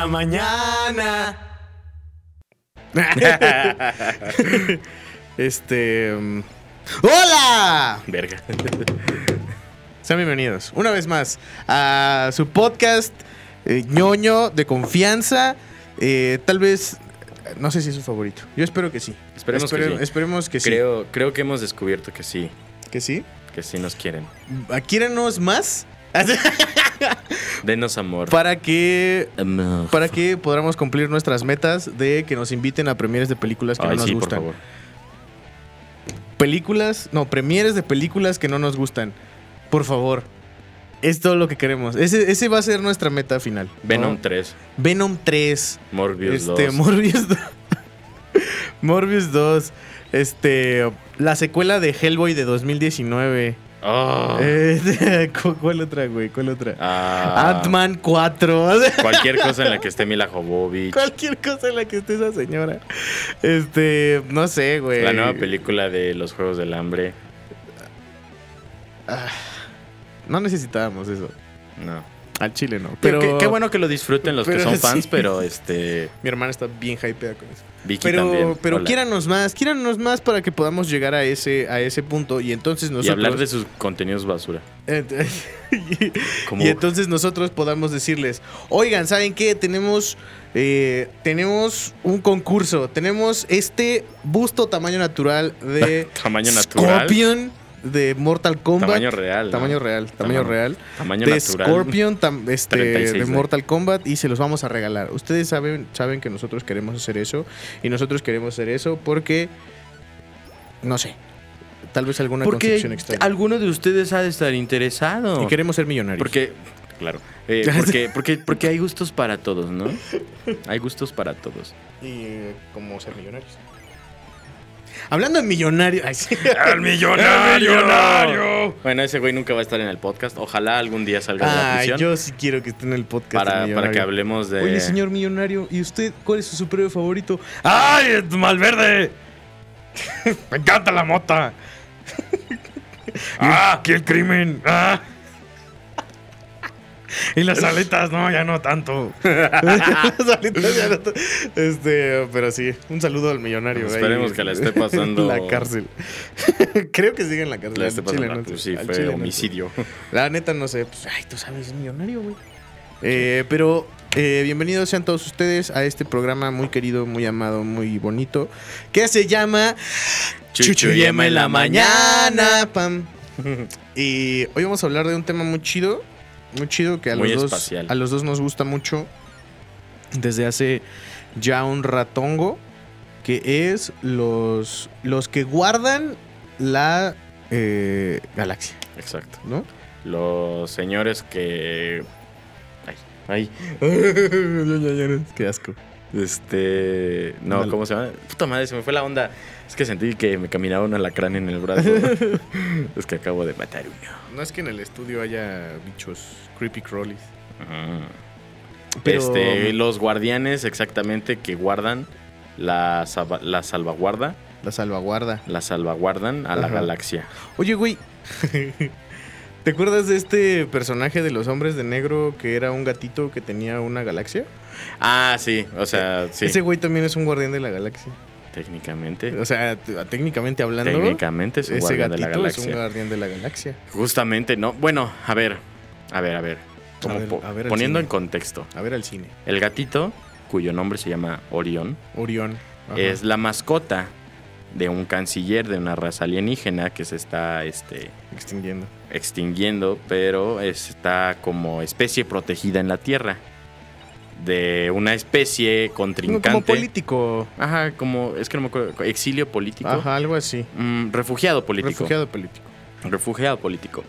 la mañana. este. um, ¡Hola! Verga. Sean bienvenidos una vez más a su podcast eh, ñoño de confianza. Eh, tal vez. No sé si es su favorito. Yo espero que sí. Esperemos Espere- que sí. Esperemos que sí. Creo, creo que hemos descubierto que sí, ¿Que sí? que sí nos quieren. ¿Quírenos más? Denos amor. para que Amor. para que podamos cumplir nuestras metas de que nos inviten a premieres de películas que Ay, no nos sí, por gustan. favor. Películas, no, premieres de películas que no nos gustan. Por favor. Es todo lo que queremos. Ese, ese va a ser nuestra meta final. ¿no? Venom 3, Venom 3. Morbius este, 2. Morbius 2. Morbius 2. Este, la secuela de Hellboy de 2019. Oh. Eh, ¿cu- ¿Cuál otra, güey? ¿Cuál otra? Ah, Ant-Man 4. Cualquier cosa en la que esté Mila Jovovich. Cualquier cosa en la que esté esa señora. Este, no sé, güey. La nueva película de los Juegos del Hambre. No necesitábamos eso. No. Al chile no. Pero Pero qué, qué bueno que lo disfruten los que son sí. fans, pero este. Mi hermana está bien hypeada con eso. Vicky Pero, también. pero Hola. quiéranos más, quiéranos más para que podamos llegar a ese, a ese punto. Y entonces Y nosotros. hablar de sus contenidos basura. y, y entonces nosotros podamos decirles, oigan, ¿saben qué? Tenemos, eh, tenemos un concurso. Tenemos este busto tamaño natural de Tamaño natural. Scorpion de Mortal Kombat. Tamaño real. ¿no? Tamaño real, tamaño real. Tamaño de natural. Scorpion tam- este, 36, de güey. Mortal Kombat y se los vamos a regalar. Ustedes saben, saben que nosotros queremos hacer eso y nosotros queremos hacer eso porque no sé, tal vez alguna Porque concepción extraña. alguno de ustedes ha de estar interesado. Y queremos ser millonarios. Porque, claro, eh, porque, porque, porque hay gustos para todos, ¿no? Hay gustos para todos. y eh, como ser millonarios. Hablando de ay, sí. ¡El millonario! Bueno, ese güey nunca va a estar en el podcast. Ojalá algún día salga de la Ay, prisión yo sí quiero que esté en el podcast. el para, para millonario. que hablemos de. Oye, señor millonario, ¿y usted cuál es su superhéroe favorito? ¡Ay, Malverde! Me encanta la mota. ¡Ah, el crimen! ¡Ah! Y las aletas, no, ya no tanto. las aletas ya no tanto. Este, pero sí, un saludo al millonario. ahí. Esperemos que la esté pasando- En la cárcel. Creo que sigue en la cárcel. La chile pasando. no sé, Pues sí, fue chile no sé. homicidio. La neta no sé. Pues, ay, tú sabes, es millonario, güey. Eh, pero eh, bienvenidos sean todos ustedes a este programa muy querido, muy amado, muy bonito, que se llama Chuchu y Emma en la mañana. Pam. Y hoy vamos a hablar de un tema muy chido, muy chido que a Muy los dos a los dos nos gusta mucho desde hace ya un ratongo, que es los los que guardan la eh, galaxia, Exacto. ¿no? Los señores que. Ay, ay. Qué asco. Este. No. ¿cómo se llama? Puta madre, se me fue la onda. Es que sentí que me caminaba un alacrán en el brazo. es que acabo de matar uno. No es que en el estudio haya bichos creepy crawlies. Pero- Este, los guardianes exactamente que guardan la, la salvaguarda, La salvaguarda. la salvaguardan a la galaxia. Oye, güey. ¿Te acuerdas de este personaje de los hombres de negro que era un gatito que tenía una galaxia? Ah, sí, o sea, sí. Ese güey también es un guardián de la galaxia. Técnicamente. O sea, técnicamente hablando, Técnicamente es un ese guardián de la gatito es un galaxia. guardián de la galaxia. Justamente, ¿no? Bueno, a ver, a ver, a ver. Como A ver, a ver poniendo en contexto, A ver al cine. el gatito, cuyo nombre se llama Orión, Orión. Es la mascota de un canciller de una raza alienígena que se está este, extinguiendo. extinguiendo, pero está como especie protegida en la Tierra. De una especie contrincante. como político. Ajá, como, es que no me acuerdo, exilio político. Ajá, algo así. Mm, refugiado político. Refugiado político. Refugiado político.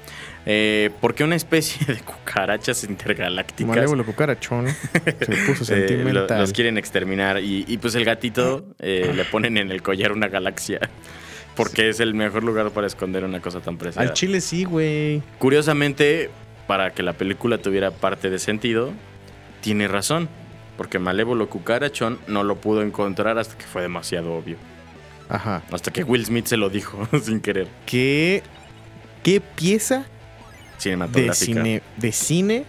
Eh, porque una especie de cucarachas intergalácticas Malévolo cucarachón. Se puso eh, lo- sentimental. los quieren exterminar y, y pues el gatito eh, le ponen en el collar una galaxia. Porque es el mejor lugar para esconder una cosa tan preciada. Al chile sí, güey. Curiosamente, para que la película tuviera parte de sentido, tiene razón. Porque Malévolo Cucarachón no lo pudo encontrar hasta que fue demasiado obvio. Ajá. Hasta que Will Smith se lo dijo sin querer. ¿Qué, qué pieza de Cinematográfica. cine, de cine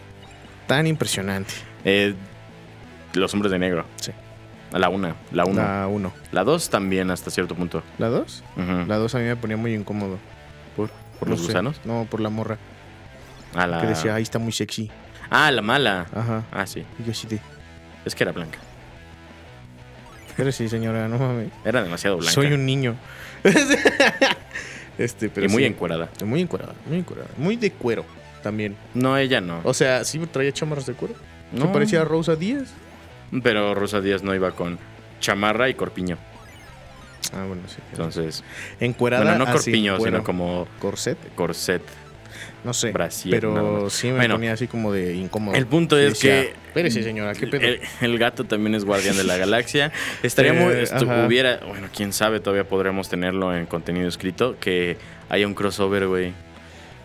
tan impresionante? Eh, Los hombres de negro. Sí. La una, la una. La 1. La dos también hasta cierto punto. ¿La 2? Ujú. La 2 a mí me ponía muy incómodo. ¿Por, por No los sé. gusanos? No, por la morra. Ah, la... Que decía, ahí está muy sexy. Ah, la mala. Ajá. Ah, sí. Y yo sí de. Es que era blanca. Pero sí, señora, no mames. Era demasiado blanca. Soy un niño. este, pero y muy sí. encuerada. Muy encuerada, muy encuerada. Muy de cuero también. No, ella no. O sea, sí traía chamarras de cuero. No. Se parecía a Rosa Díaz. Pero Rosa Díaz no iba con chamarra y corpiño. Ah, bueno, sí. Entonces, Encuerada. bueno, no corpiño, sino como corset. corset. No sé. Brasier, pero sí me Bueno, ponía así como de incómodo. El punto es decía, que Espérese, señora, ¿qué pedo? el, el gato también es guardián de la galaxia. Estaría muy. Eh, hubiera. Bueno, quién sabe, todavía podremos tenerlo en contenido escrito. Que haya un crossover, güey.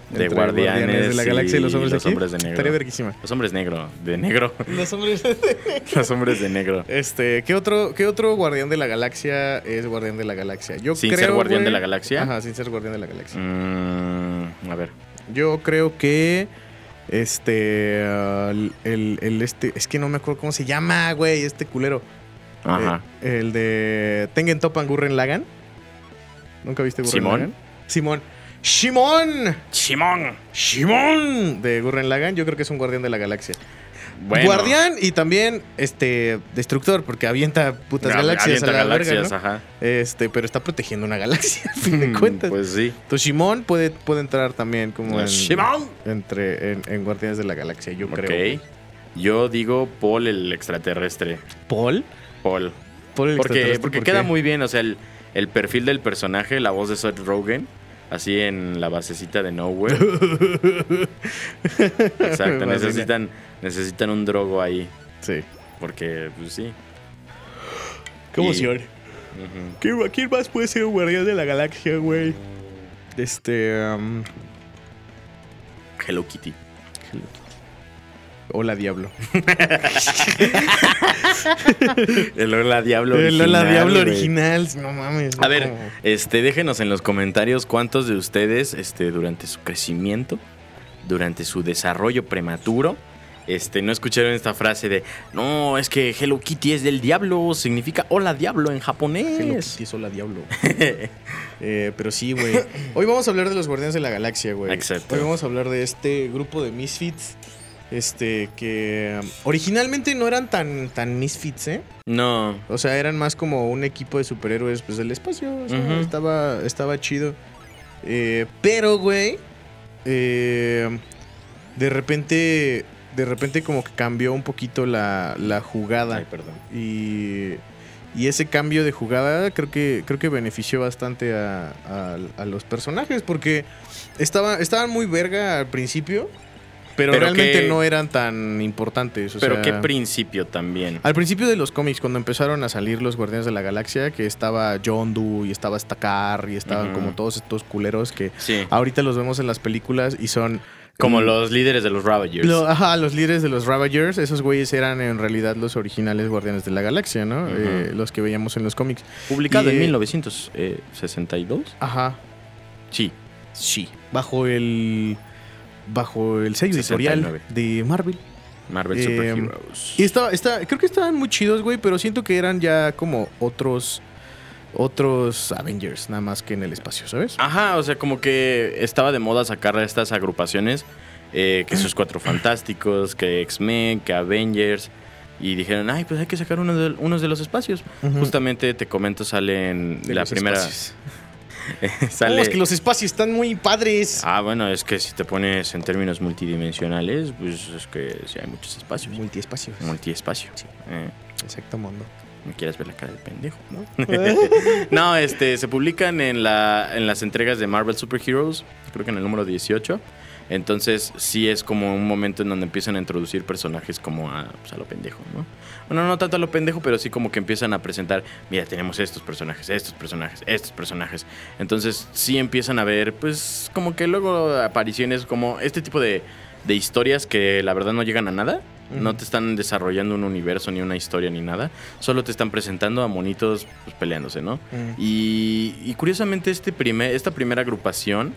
De Entre guardianes, de la galaxia y los hombres de aquí. hombres de negro. Estaría verguísima. Los hombres negro. De negro. Los hombres. los hombres de negro. Este, ¿qué otro, ¿qué otro guardián de la galaxia es guardián de la galaxia? Yo Sin creo, ser guardián de la galaxia. Ajá, sin ser guardián de la galaxia. Mm, a ver. Yo creo que este el, el este es que no me acuerdo cómo se llama, güey, este culero. Ajá. Eh, el de Tengen Topan Gurren Lagan. ¿Nunca viste Gurren ¿Simón? Lagann? Simón. ¡Simón! Simón. ¡Simón! De Gurren Lagan, yo creo que es un guardián de la galaxia. Bueno. Guardián y también este destructor, porque avienta putas galaxias avienta a la verga, galaxias, ¿no? ajá. Este, pero está protegiendo una galaxia, a fin de cuentas. Pues sí. Tu Shimon puede, puede entrar también como en, entre en, en Guardianes de la Galaxia, yo creo. Ok. güey. Yo digo Paul el extraterrestre. ¿Paul? Paul. Paul el Porque, extraterrestre, porque ¿por queda muy bien, o sea, el, el perfil del personaje, la voz de Seth Rogen, así en la basecita de Nowhere. Exacto, necesitan, necesitan un drogo ahí. Sí. Porque, pues sí. Qué Y- emoción. ¿Quién, quién más puede ser un Guardián de la Galaxia, güey? Este. um, Hello Kitty. Hola, Diablo. El Hola Diablo El original. Hola, Diablo original. No mames. A ver, este, déjenos en los comentarios cuántos de ustedes, este, durante su crecimiento, durante su desarrollo prematuro, este, no escucharon esta frase de, no, es que Hello Kitty es del diablo, significa hola diablo en japonés. Hello Kitty es Hola, Diablo. Eh, pero sí, güey. Hoy vamos a hablar de los Guardianes de la Galaxia, güey. Exacto. Hoy vamos a hablar de este grupo de Misfits. Este, que um, originalmente no eran tan, tan Misfits, ¿eh? No, O sea, eran más como un equipo de superhéroes pues, del espacio. O sea, Ujú. estaba, estaba chido. Eh, pero, güey, eh, de repente, de repente como que cambió un poquito la, la jugada. Ay, perdón. Y, y ese cambio de jugada creo que, creo que benefició bastante a, a- a los personajes porque estaba, estaban muy verga al principio, pero, Pero realmente que- no eran tan importantes. o Pero sea, qué principio también. al principio de los cómics, cuando empezaron a salir los Guardianes de la Galaxia, que estaba John Doe y estaba Stakar y estaban como todos estos culeros que Sí, ahorita los vemos en las películas y son... como mm, los líderes de los Ravagers. lo- ajá, los líderes de los Ravagers, esos güeyes eran en realidad los originales Guardianes de la Galaxia, ¿no? Eh, los que veíamos en los cómics. Publicado y, en eh, 1962. Ajá, Sí, sí. Bajo el... Bajo el sello 69. editorial de Marvel. Marvel Eh, Super Heroes. Y estaba, está, creo que estaban muy chidos, güey, pero siento que eran ya como otros otros Avengers, nada más que en el espacio, ¿sabes? Ajá, o sea, como que estaba de moda sacar a estas agrupaciones, eh, que sus cuatro fantásticos, que X-Men, que Avengers, y dijeron, ay, pues hay que sacar uno de, unos de los espacios. Justamente te comento, sale en De la primera. espacios. Sale. No, es que los espacios están muy padres. Ah, bueno, es que si te pones en términos multidimensionales, pues es que sí hay muchos espacios. Multiespacios. Multiespacio. Sí. Eh, Exacto mundo. ¿Me quieres ver la cara del pendejo? ¿no? No, este, se publican en, la, en las entregas de Marvel Super Heroes, creo que en el número 18. Entonces, sí es como un momento en donde empiezan a introducir personajes como a, pues, a lo pendejo, ¿no? Bueno, no tanto a lo pendejo, pero sí como que empiezan a presentar, mira, tenemos estos personajes, estos personajes, estos personajes. Entonces, sí empiezan a ver, pues, como que luego apariciones como este tipo de, de historias que la verdad no llegan a nada. No te están desarrollando un universo, ni una historia, ni nada. Solo te están presentando a monitos pues, peleándose, ¿no? Y, y curiosamente este primer, esta primera agrupación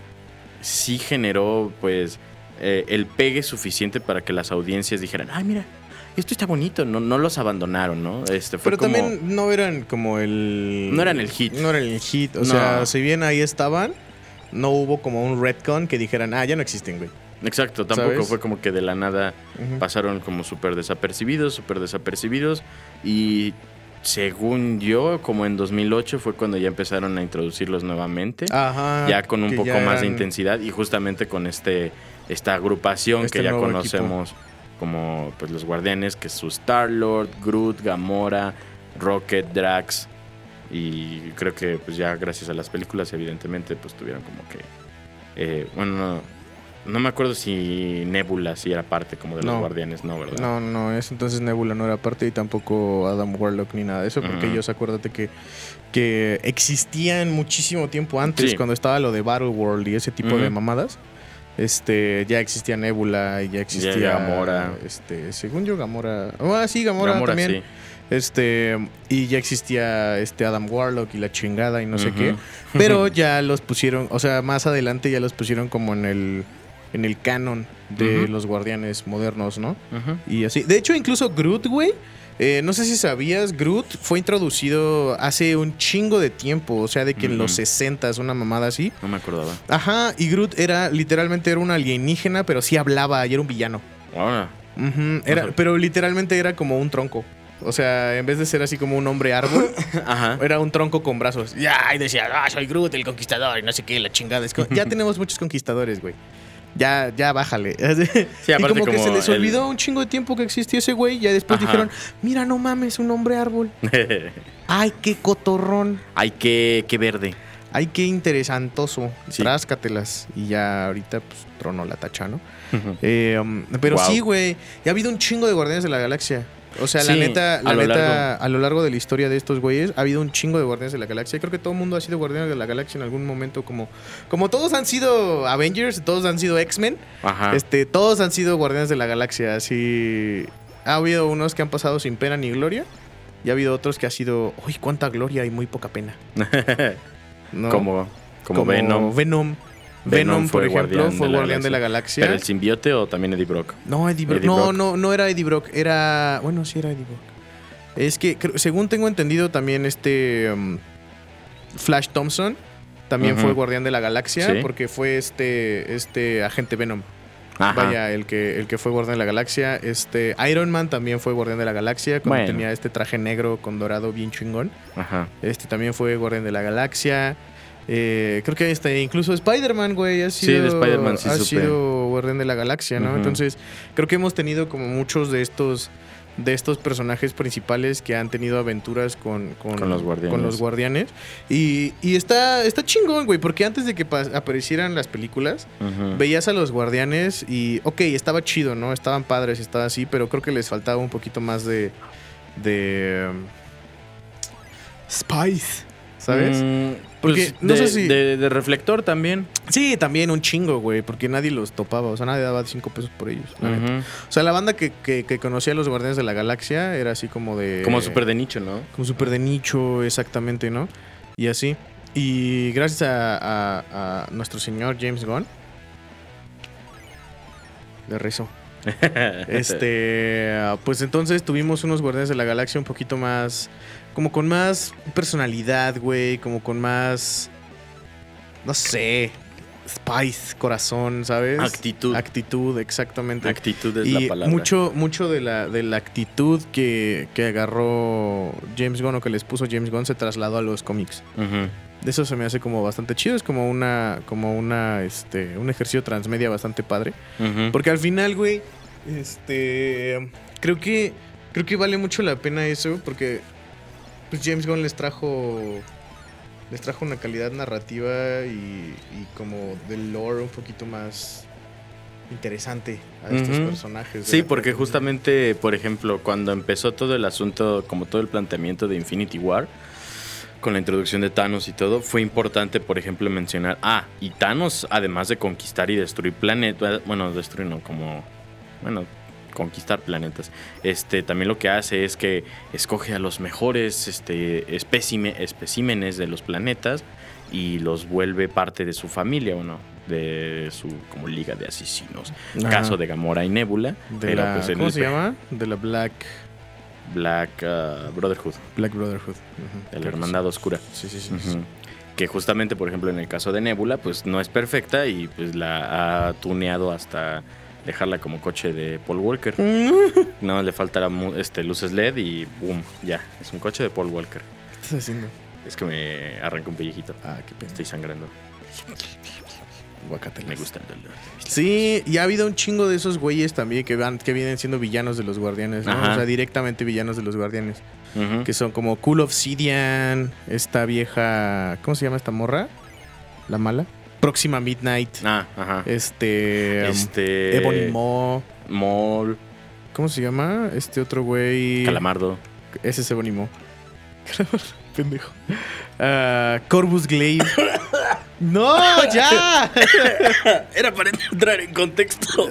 sí generó pues eh, el pegue suficiente para que las audiencias dijeran, ay mira, esto está bonito, no, no los abandonaron, ¿no? Este, fue Pero como- también no eran como el. No eran el hit. No eran el hit. O No. sea, si bien ahí estaban, no hubo como un retcon que dijeran, ah, ya no existen, güey. Exacto, tampoco ¿Sabes? fue como que de la nada pasaron como súper desapercibidos, súper desapercibidos. Y según yo, como en 2008 fue cuando ya empezaron a introducirlos nuevamente. Ajá. ya con un poco ya más de intensidad y justamente con este esta agrupación Este que ya conocemos como pues los guardianes que es su Star Lord, Groot, Gamora, Rocket, Drax y creo que pues ya gracias a las películas evidentemente pues tuvieron como que eh, bueno no, no me acuerdo si Nebula si era parte como de los No. guardianes no verdad No, no, es entonces Nebula no era parte y tampoco Adam Warlock ni nada de eso, porque ellos acuérdate que, que existían muchísimo tiempo antes, Sí. cuando estaba lo de Battle World y ese tipo de mamadas. Este, ya existía Nebula y ya existía Gamora. Este, según yo Gamora. Ah, sí, Gamora, Gamora, también. sí. Este, y ya existía este Adam Warlock y la chingada y no sé qué. Pero ya los pusieron, o sea, más adelante ya los pusieron como en el en el canon de los guardianes modernos, ¿no? Ujú. Y así. De hecho, incluso Groot, güey. eh, no sé si sabías, Groot fue introducido hace un chingo de tiempo. O sea, de que en los Ujú. 60 una mamada así. no me acordaba Ajá, y Groot era, literalmente era un alienígena, pero sí hablaba y era un villano. Ahora. Ujú, era, Ajá. pero literalmente era como un tronco. O sea, en vez de ser así como un hombre árbol, Ajá. era un tronco con brazos. Ya, y decía, ah, soy Groot, el conquistador, y no sé qué, la chingada. Es ya tenemos muchos conquistadores, güey. Ya, ya bájale. Sí, y como, que se les el- olvidó un chingo de tiempo que existió ese güey. Ya después Ajá. dijeron, mira, no mames, un hombre árbol. Ay, qué cotorrón. Ay, qué, qué verde. Ay, qué interesantoso. Sí. Tráscatelas. Y ya ahorita, pues, tronó la tacha, ¿no? Eh, um, pero Wow. sí, güey. Y ha habido un chingo de Guardianes de la Galaxia. O sea, la neta, la a lo neta, largo. a lo largo de la historia de estos güeyes, ha habido un chingo de Guardianes de la Galaxia. Creo que todo el mundo ha sido Guardianes de la Galaxia en algún momento. Como, como todos han sido Avengers, todos han sido X-Men, este, todos han sido Guardianes de la Galaxia. Así. Ha habido unos que han pasado sin pena ni gloria. Y ha habido otros que ha sido, uy, cuánta gloria y muy poca pena. ¿no? como, como, Venom. Venom. Venom Venom, por ejemplo, guardián fue de guardián de la galaxia. ¿Pero el simbiote o también Eddie Brock? No, Eddie Brock. Eddie no, Brock. no, no era Eddie Brock. Era. Bueno, sí era Eddie Brock. Es que, según tengo entendido, también este. um, Flash Thompson también fue guardián de la galaxia. Sí. Porque fue este. Este agente Venom. Ajá. Vaya, el que, el que fue guardián de la galaxia. Este. Iron Man también fue guardián de la galaxia. Cuando Bueno. tenía este traje negro con dorado bien chingón. Ajá. Este también fue guardián de la galaxia. Eh, creo que este, incluso Spider-Man, güey, ha Sí, sido, de Spider-Man sí ha supe. sido guardián de la galaxia, ¿no? Entonces, creo que hemos tenido como muchos de estos de estos personajes principales que han tenido aventuras con, con, Con los guardianes. con los guardianes. Y, y está, está chingón, güey, porque antes de que aparecieran las películas, veías a los guardianes y, ok, estaba chido, ¿no? Estaban padres, estaba así, pero creo que les faltaba un poquito más de... de um, Spice, ¿sabes? Mm, Porque pues, no de, sé si- de, de reflector también. Sí, también un chingo, güey, porque nadie los topaba, o sea, nadie daba cinco pesos por ellos. la neta. Ujú. O sea, la banda que, que- que conocía a los Guardianes de la Galaxia era así como de... Como súper de nicho, ¿no? Como súper de nicho, exactamente, ¿no? Y así. Y gracias a, a- a nuestro señor James Gunn. De rezo. Este, pues entonces tuvimos unos Guardianes de la Galaxia un poquito más, como con más personalidad, güey, como con más, no sé, spice, corazón, ¿sabes? Actitud. Actitud, exactamente. Actitud es y la palabra. mucho, mucho de la, de la actitud que, que agarró James Gunn o que les puso James Gunn se trasladó a los cómics. De eso se me hace como bastante chido, es como una, como una, este, un ejercicio transmedia bastante padre. Porque al final, güey, este, creo que, creo que vale mucho la pena eso, porque pues James Gunn les trajo, les trajo una calidad narrativa y, y como del lore un poquito más interesante a estos personajes. Sí, porque justamente, por ejemplo, cuando empezó todo el asunto, como todo el planteamiento de Infinity War, con la introducción de Thanos y todo, fue importante, por ejemplo, mencionar, ah, y Thanos, además de conquistar y destruir planetas, bueno, destruir no, como, bueno, conquistar planetas, este, también lo que hace es que escoge a los mejores este, espécime- especímenes de los planetas y los vuelve parte de su familia, bueno, de su como liga de asesinos. Ajá. Caso de Gamora y Nebula. De la, pues ¿Cómo el se llama? De la Black, Black uh, Brotherhood, Black Brotherhood. Ujú. de la hermandad oscura. Sí, sí, sí. Que justamente, por ejemplo, en el caso de Nebula, pues no es perfecta y pues la ha tuneado hasta dejarla como coche de Paul Walker. No le faltará este, luces LED y boom, ya, es un coche de Paul Walker. ¿Qué estás haciendo? Es que me arranca un pellejito. Ah, qué pena. Estoy sangrando. Guacatelas. Me gusta el dolor. Sí, y ha habido un chingo de esos güeyes también que van, que vienen siendo villanos de los guardianes. O sea, directamente villanos de los guardianes. Que son como Cool Obsidian, esta vieja. ¿Cómo se llama esta morra? La mala. Próxima Midnight. Ah, ajá. Este. um, este. Ebony Maw. Mol, ¿Cómo se llama? Este otro güey. Calamardo. Ese es Ebony Maw. Pendejo. Ah, Corvus Glaive. ¡No! ¡Ya! Era para entrar en contexto.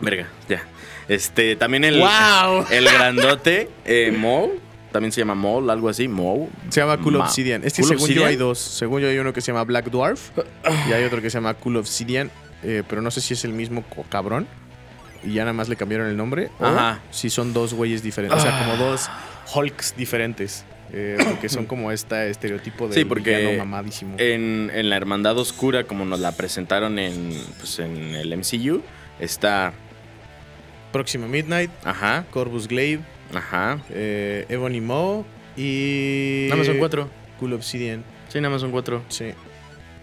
Verga, ya. Este, también el. ¡Wow! El grandote, eh, Mol. También se llama Mol, algo así. Mol. Se llama Cool Ma- Obsidian. Es que ¿Cool según yo hay dos. Según yo hay uno que se llama Black Dwarf y hay otro que se llama Cool Obsidian. eh, pero no sé si es el mismo cabrón. Y ya nada más le cambiaron el nombre. O Ajá. si son dos güeyes diferentes. O sea, como dos Hulks diferentes. eh, porque son como este estereotipo de Sí, porque, mamadísimo. En, en la Hermandad Oscura, como nos la presentaron en, pues, en el MCU, está. Próxima Midnight, Ajá, Corvus Glaive, ajá. eh, Ebony Maw y. Nada más son cuatro. Cool Obsidian. Sí, nada más son cuatro. Sí.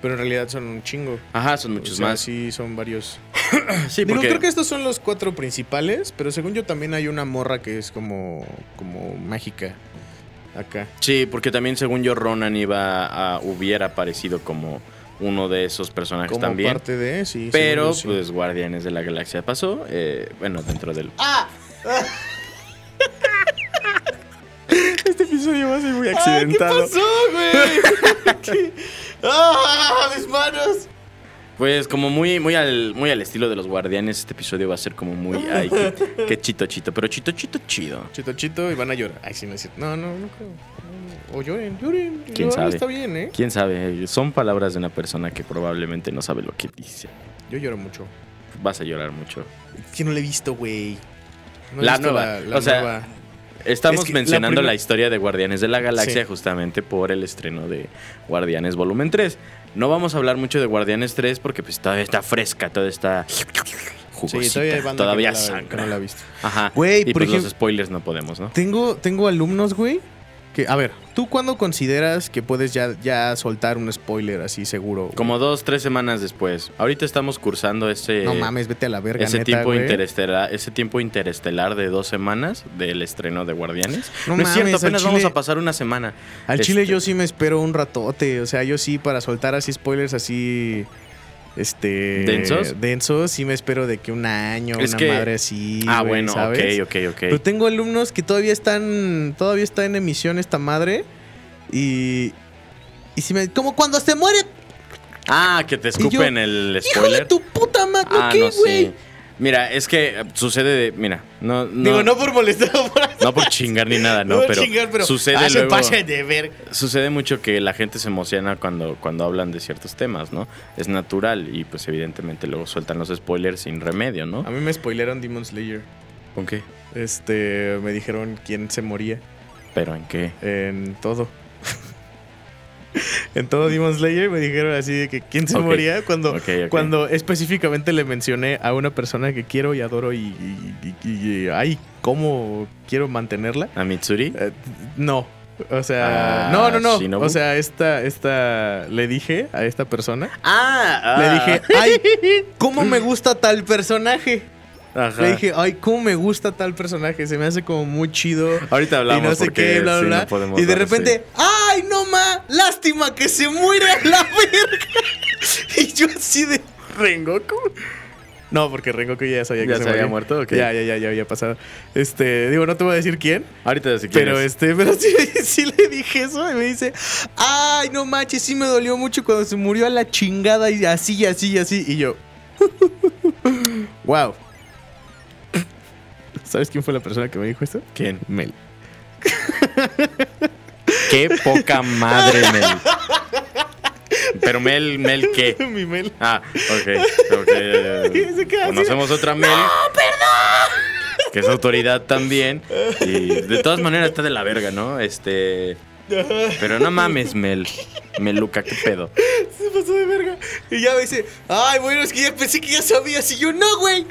Pero en realidad son un chingo. Ajá, son muchos O sea, más. Sí, son varios. Sí, Digo, porque. creo que estos son los cuatro principales, pero según yo también hay una morra que es como, como mágica acá. Sí, porque también según yo Ronan iba a hubiera aparecido como uno de esos personajes Como también. parte de, sí. pero según yo, sí. pues Guardianes de la Galaxia pasó, eh, bueno, dentro del Este episodio va a ser muy accidentado. ¿Qué pasó, güey? ¡Ah, mis manos! Pues como muy muy al muy al estilo de los Guardianes, este episodio va a ser como muy ay, qué, qué chito chito, pero chito chito chido. Chito, chito, y van a llorar. Ay, sí, no es cierto. No, no, no creo. No, O lloren, lloren. ¿Quién Llorar sabe? Está bien, ¿eh? Quién sabe, son palabras de una persona que probablemente no sabe lo que dice. Yo lloro mucho. Vas a llorar mucho. Que no lo he visto, güey. No La visto nueva, La, la o sea, nueva. Estamos Es que la mencionando la, historia de Guardianes de la Galaxia Sí. justamente por el estreno de Guardianes Volumen 3. No vamos a hablar mucho de Guardianes 3 porque pues todavía está fresca, todavía está jugosita, Sí, todavía todavía que no la- que sangra. no la ha visto. Ajá. Güey, y por pues los ejemplo- spoilers no podemos, ¿no? Tengo, tengo alumnos, güey, que, a ver, ¿tú cuándo consideras que puedes ya, ya soltar un spoiler así seguro? güey? Como dos, tres semanas después. Ahorita estamos cursando ese, No mames, vete a la verga, ese neta, tiempo güey. interestelar, ese tiempo interestelar de dos semanas del estreno de Guardianes. No No, es cierto, mames, apenas vamos a pasar una semana. Al chile Este- yo sí me espero un ratote, o sea, yo sí para soltar así spoilers así... Este. ¿Densos? Densos, sí me espero de que un año, Es una que- madre así. ah, bueno, ¿sabes? ok, ok, ok. Pero tengo alumnos que todavía están. Todavía está en emisión esta madre. Y. Y si me. Como cuando se muere. Ah, que te Y yo, escupen el ¡Hijo spoiler. de tu puta madre! Ah, ¿Qué, no, güey? sí. Mira, es que sucede de. Mira, no. no Digo, no por molestar, por no por chingar ni nada, no, por pero, chingar, pero sucede ah, luego. de ver. Sucede mucho que la gente se emociona cuando, cuando hablan de ciertos temas, ¿no? Es natural y pues evidentemente luego sueltan los spoilers sin remedio, ¿no? A mí me spoilearon Demon Slayer. ¿Con qué? Este. Me dijeron quién se moría. ¿Pero en qué? En todo. en todo Demon Slayer me dijeron así de que quién se moría cuando, cuando específicamente le mencioné a una persona que quiero y adoro y, y, y- y- ay, cómo quiero mantenerla. ¿A Mitsuri? Eh, no. O sea, Ah, no, no, no. ¿Shinobu? O sea, esta, esta, le dije a esta persona, Ah, le dije, ay, cómo me gusta tal personaje. Ajá. Le dije, ay, cómo me gusta tal personaje. Se me hace como muy chido Ahorita hablamos y no sé qué, bla, bla, sí, bla. no y de repente, ¡ay, no ma! ¡Lástima que se muere la verga! y yo así de Rengoku. No, porque Rengoku ya sabía que ¿Ya se, se había muerto? Ok. Ya, ya, ya, ya había pasado. Este, digo, no te voy a decir quién, Ahorita si pero quieres. este, pero sí, sí le dije eso y me dice, ¡ay, no manches! Sí me dolió mucho cuando se murió a la chingada y así, y así, y así. Y yo, ¡wow! ¿Sabes quién fue la persona que me dijo esto? ¿Quién? Mel. Qué poca madre, Mel. Pero Mel, ¿Mel qué? Mi Mel. Ah, ok. okay. Se queda así. Conocemos otra Mel. Que es autoridad también. Y de todas maneras está de la verga, ¿no? Este. Pero no mames, Mel. Meluca, ¿qué pedo? Se pasó de verga. Y ya me dice, ay, bueno, es que ya pensé que ya sabías. Y yo, no, güey.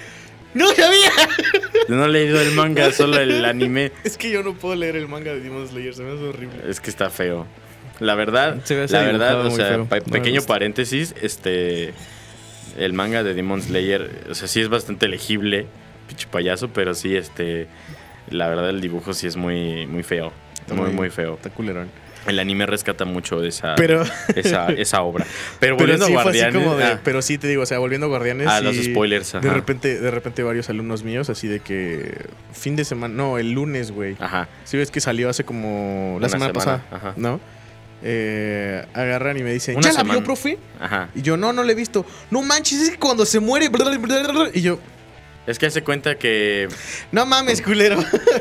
No sabía. No he leído el manga, solo el anime. Es que yo no puedo leer el manga de Demon Slayer, se me hace horrible. Es que está feo. La verdad, Se ve así la verdad, o sea, No pequeño paréntesis, este el manga de Demon Slayer, o sea, sí es bastante legible, pinche payaso, pero sí este la verdad el dibujo sí es muy muy feo, Está muy muy feo. Está culerón. El anime rescata mucho esa Pero, esa, esa obra. Pero pero volviendo sí a Guardianes, como de, ah, pero sí te digo, o sea, volviendo a Guardianes. Ah, los sí, spoilers, De repente, de repente varios alumnos míos, así de que fin de semana, no, el lunes, güey. ajá. Si ves que salió hace como la semana, semana, pasada, ajá. ¿no? Eh, agarran y me dicen, Una ¿ya la vio, profe? Ajá. Y yo, no, no la he visto. No manches, es que cuando se muere. Y yo, Es que hace cuenta que no mames, culero.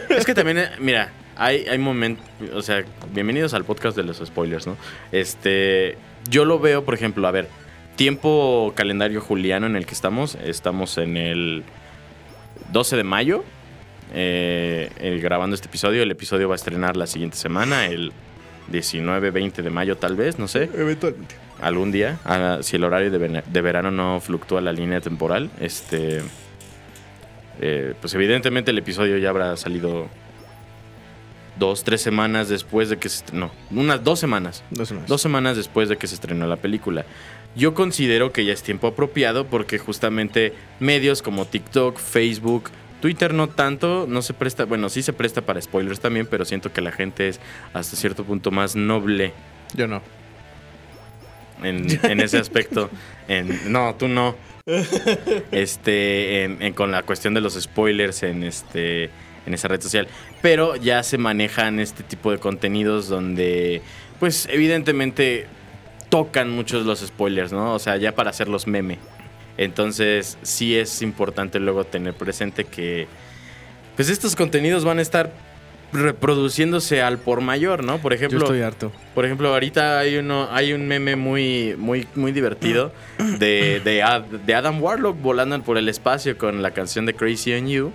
Es que también, eh, mira, hay, hay momentos, o sea, bienvenidos al podcast de los spoilers, ¿no? Este, yo lo veo, por ejemplo, a ver, tiempo calendario juliano en el que estamos, estamos en el 12 de mayo, eh, grabando este episodio, el episodio va a estrenar la siguiente semana, el 19, 20 de mayo tal vez, no sé, Eventualmente. algún día, ah, si el horario de verano no fluctúa la línea temporal, este, eh, pues evidentemente el episodio ya habrá salido dos, tres semanas después de que se estrenó, unas dos semanas, Dos semanas. dos semanas después de que se estrenó la película. Yo considero que ya es tiempo apropiado porque justamente medios como TikTok, Facebook, Twitter no tanto, no se presta, bueno, sí se presta para spoilers también, pero siento que la gente es hasta cierto punto más noble Yo no. en, en ese aspecto. En, no, tú no. Este, en- con la cuestión de los spoilers en este, en esa red social. Pero ya se manejan este tipo de contenidos donde, pues, evidentemente tocan muchos los spoilers, ¿no? O sea, ya para hacerlos meme. Entonces, sí es importante luego tener presente que, pues, estos contenidos van a estar reproduciéndose al por mayor, ¿no? Por Yo ejemplo, estoy harto. por ejemplo, ahorita hay uno, hay un meme muy, muy, muy divertido de, de, de Adam Warlock volando por el espacio con la canción de Crazy on You.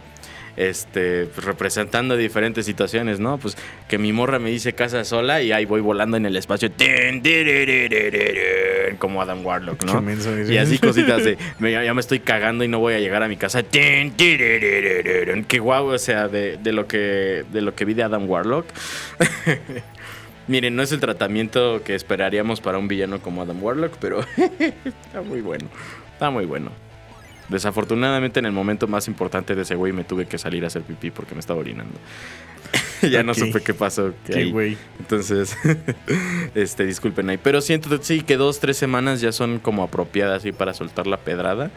Este, pues, representando diferentes situaciones, ¿no? Pues que mi morra me dice casa sola y ahí voy volando en el espacio. Como Adam Warlock, ¿no? Y así cositas de me- ya me estoy cagando y no voy a llegar a mi casa. Qué guau, o sea, de, de lo que de lo que vi de Adam Warlock. Miren, no es el tratamiento que esperaríamos para un villano como Adam Warlock, pero está muy bueno. Está muy bueno. Desafortunadamente en el momento más importante de ese güey me tuve que salir a hacer pipí porque me estaba orinando. ya no Ok. supe qué pasó. ahí. güey. Entonces, este, disculpen ahí. Pero siento sí que dos, tres semanas ya son como apropiadas así para soltar la pedrada.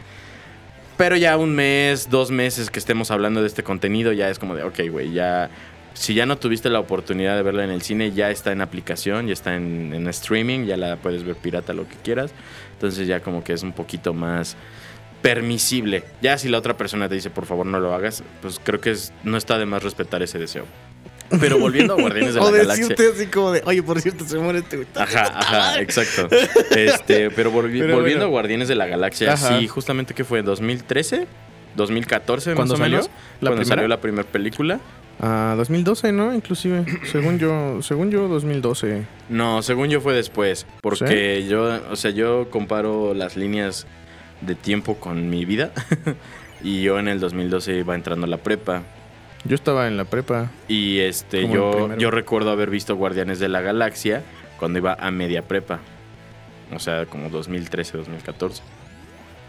Pero ya un mes, dos meses que estemos hablando de este contenido, ya es como de, ok, güey, ya. Si ya no tuviste la oportunidad de verla en el cine, ya está en aplicación, ya está en, en streaming, ya la puedes ver pirata, lo que quieras. Entonces ya como que es un poquito más permisible. Ya si la otra persona te dice, por favor, no lo hagas, pues creo que es- no está de más respetar ese deseo. Pero volviendo a Guardianes de la o Galaxia. decirte así como de, oye, por cierto, se muere este güey. Ajá, ajá, exacto. Este, pero, volvi- Pero volviendo bueno. a Guardianes de la Galaxia, Ajá. sí, justamente que fue 2013, 2014 ¿Cuándo más o salió? menos, ¿La cuando primera? salió la primera película. Ah, 2012, ¿no? Inclusive. según yo, según yo, 2012. No, según yo fue después, porque yo, o sea, yo comparo las líneas de tiempo con mi vida y yo en el 2012 iba entrando a la prepa. Yo estaba en la prepa. Y este, yo, yo recuerdo haber visto Guardianes de la Galaxia cuando iba a media prepa. O sea, como 2013, 2014.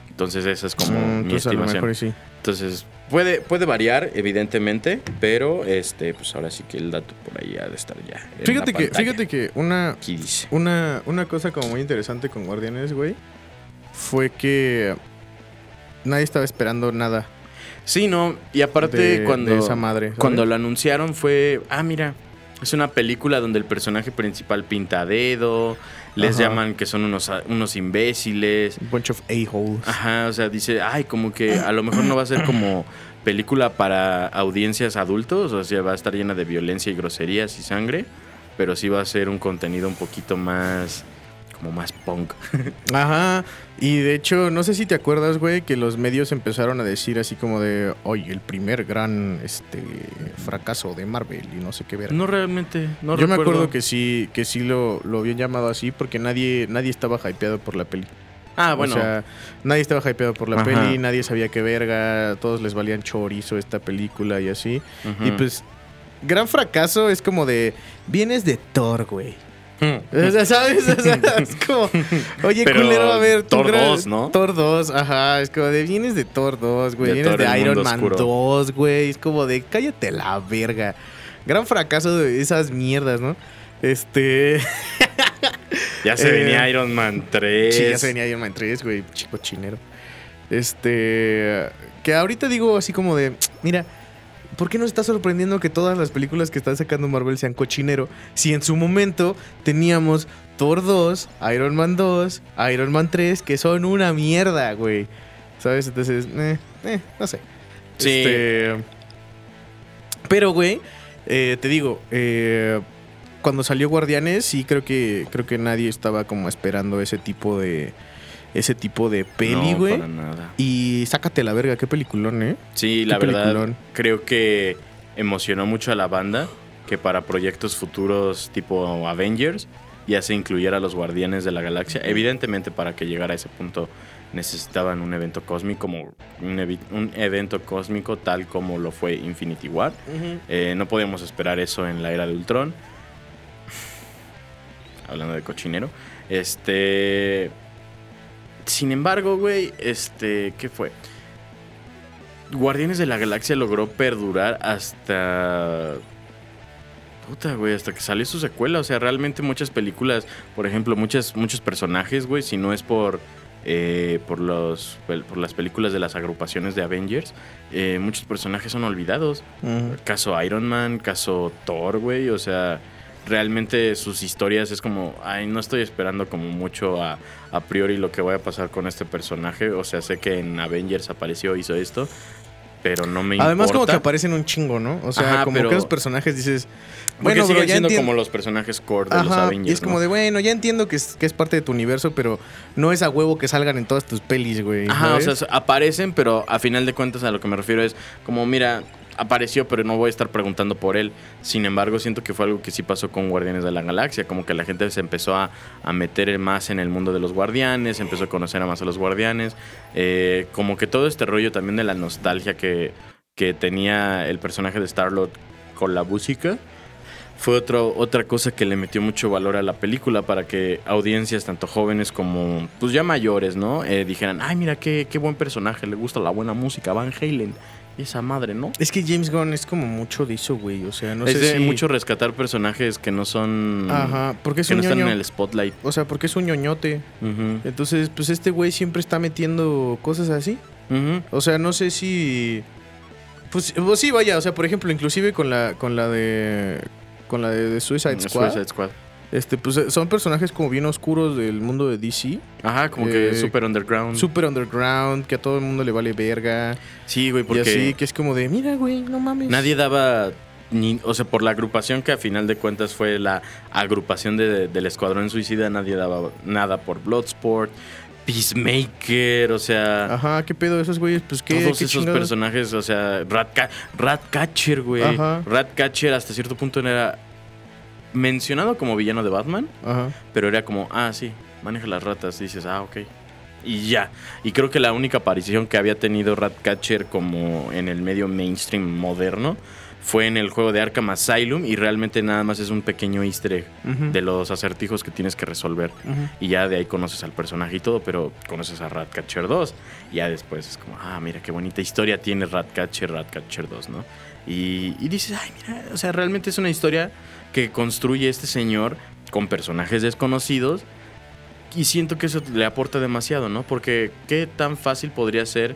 Entonces esa es como Mm, mi estimación. mejor y sí. Entonces, puede, puede variar, evidentemente, pero este, pues ahora sí que el dato por ahí ha de estar ya. Fíjate que, fíjate que una, una, una cosa como muy interesante con Guardianes, güey, fue que nadie estaba esperando nada Sí, no, y aparte de, cuando, de esa madre. ¿sabes? cuando lo anunciaron fue, ah, mira, es una película donde el personaje principal pinta a dedo, les Ajá. llaman que son unos, unos imbéciles. Bunch of a-holes. Ajá, o sea, dice, ay, como que a lo mejor no va a ser como película para audiencias adultos, o sea, va a estar llena de violencia y groserías y sangre, pero sí va a ser un contenido un poquito más como más punk. Ajá. Y de hecho, no sé si te acuerdas, güey, que los medios empezaron a decir así como de, oye, el primer gran este fracaso de Marvel y no sé qué ver. No realmente, no Yo me acuerdo que sí, que sí lo, lo habían llamado así porque nadie, nadie estaba hypeado por la peli. Ah, bueno. O sea, nadie estaba hypeado por la Ajá. peli, nadie sabía qué verga, todos les valían chorizo esta película y así. Y pues, gran fracaso es como de, vienes de Thor, güey. O sea, ¿sabes? O sea, es como, oye, Pero culero, a ver, Thor gran- 2, ¿no? Thor 2, ajá, es como de, vienes de Thor 2, güey, De vienes Thor, de Iron Man oscuro. 2, güey, es como de, cállate la verga. Gran fracaso de esas mierdas, ¿no? Este... Ya se Eh, venía Iron Man 3. Sí, ya se venía Iron Man 3, güey, chico chinero. Este. Que ahorita digo así como de. Mira, ¿por qué nos está sorprendiendo que todas las películas que están sacando Marvel sean cochinero? Si en su momento teníamos Thor 2, Iron Man 2, Iron Man 3, que son una mierda, güey. ¿Sabes? Entonces, eh, eh, no sé. Sí. Este, pero, güey, eh, te digo, eh, cuando salió Guardianes, sí creo que creo que nadie estaba como esperando ese tipo de ese tipo de peli, No, güey. para nada. y sácate la verga, qué peliculón, ¿eh? Sí, la verdad, peliculón. creo que emocionó mucho a la banda que para proyectos futuros tipo Avengers ya se incluyera a los Guardianes de la Galaxia. Evidentemente, para que llegara a ese punto necesitaban un evento cósmico, como un evento cósmico tal como lo fue Infinity War. Eh, no podíamos esperar eso en la era de Ultron. Hablando de cochinero. Este. Sin embargo, güey, este. ¿Qué fue? Guardianes de la Galaxia logró perdurar hasta. Puta, güey, hasta que salió su secuela. O sea, realmente muchas películas, por ejemplo, muchas, muchos personajes, güey, si no es por. eh, por, los, por las películas de las agrupaciones de Avengers, eh, muchos personajes son olvidados. Caso Iron Man, caso Thor, güey. O sea, realmente sus historias es como, ay, no estoy esperando como mucho a, a priori lo que vaya a pasar con este personaje. O sea, sé que en Avengers apareció, hizo esto, pero no me Además, como que aparecen un chingo, ¿no? O sea, Ajá, como pero- que esos personajes dices. Porque Bueno, siguen ya siendo como los personajes core de los Avengers. y es como de, bueno, ya entiendo que es, que es parte de tu universo, pero no es a huevo que salgan en todas tus pelis, güey. Ajá, o sea, aparecen, pero a final de cuentas a lo que me refiero es como, mira, apareció, pero no voy a estar preguntando por él. Sin embargo, siento que fue algo que sí pasó con Guardianes de la Galaxia, como que la gente se empezó a, a meter más en el mundo de los guardianes, empezó a conocer a más a los guardianes, eh, como que todo este rollo también de la nostalgia que, que tenía el personaje de Star-Lord con la música. Fue otro, otra cosa que le metió mucho valor a la película para que audiencias, tanto jóvenes como pues ya mayores, ¿no? Eh, dijeran, ay, mira qué, qué buen personaje, le gusta la buena música, Van Halen. Esa madre, ¿no? Es que James Gunn es como mucho de eso, güey. O sea, no es sé de si... mucho rescatar personajes que no son. Ajá, porque es que un no están en el spotlight. O sea, porque es un ñoñote. Entonces, pues este güey siempre está metiendo cosas así. O sea, no sé si. Pues, pues sí, vaya. O sea, por ejemplo, inclusive con la, con la de. Con la de, de Suicide Squad. Suicide Squad. Este, pues eh, son personajes como bien oscuros del mundo de DC. Ajá, como que Eh, super underground. Super underground, que a todo el mundo le vale verga. sí, güey, Y porque así, que es como de, mira, güey, no mames. nadie daba. Ni, o sea, por la agrupación que a final de cuentas fue la agrupación de- del Escuadrón Suicida, nadie daba nada por Bloodsport, Peacemaker, o sea, Ajá, qué pedo esos güeyes, pues qué. todos qué esos chingados? personajes, o sea, Ratca- Ratcatcher, güey. Ajá. Ratcatcher hasta cierto punto era mencionado como villano de Batman, Ajá. pero era como, ah, sí, maneja las ratas, y dices, ah, ok. Y ya. Y creo que la única aparición que había tenido Ratcatcher como en el medio mainstream moderno fue en el juego de Arkham Asylum y realmente nada más es un pequeño easter egg Ujú. de los acertijos que tienes que resolver. Ujú. Y ya de ahí conoces al personaje y todo, pero conoces a Ratcatcher 2. Y ya después es como, ah, mira qué bonita historia tiene Ratcatcher, Ratcatcher 2, ¿no? Y, y dices, ay, mira, o sea, realmente es una historia que construye este señor con personajes desconocidos. Y siento que eso le aporta demasiado, ¿no? Porque qué tan fácil podría ser,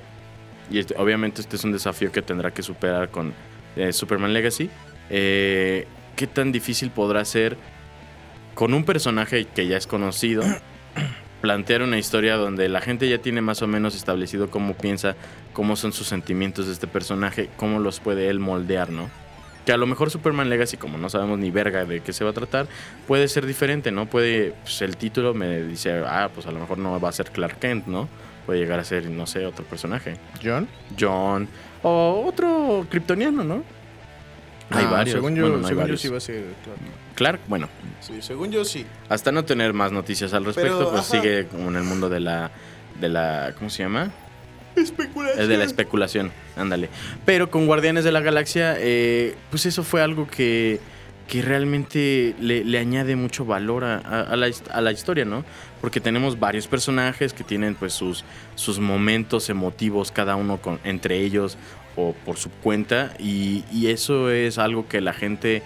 y este- obviamente este es un desafío que tendrá que superar con eh, Superman Legacy, eh, qué tan difícil podrá ser con un personaje que ya es conocido, plantear una historia donde la gente ya tiene más o menos establecido cómo piensa, cómo son sus sentimientos de este personaje, cómo los puede él moldear, ¿no? Que a lo mejor Superman Legacy, como no sabemos ni verga de qué se va a tratar, puede ser diferente, ¿no? Puede, pues el título me dice, ah, pues a lo mejor no va a ser Clark Kent, ¿no? Puede llegar a ser, no sé, otro personaje. ¿John? John. O otro kryptoniano, ¿no? Hay Ah, varios. Según yo, Bueno, no según yo sí va a ser. Clark. Clark, bueno, Sí, según yo sí. hasta no tener más noticias al respecto, Pero, pues ajá. sigue como en el mundo de la, de la, ¿cómo se llama? Especulación. Es de la especulación, ándale. Pero con Guardianes de la Galaxia, eh, pues eso fue algo que, que realmente le, le añade mucho valor a, a- la, a la historia, ¿no? Porque tenemos varios personajes que tienen pues sus, sus momentos emotivos, cada uno con, entre ellos o por su cuenta, y, y eso es algo que la gente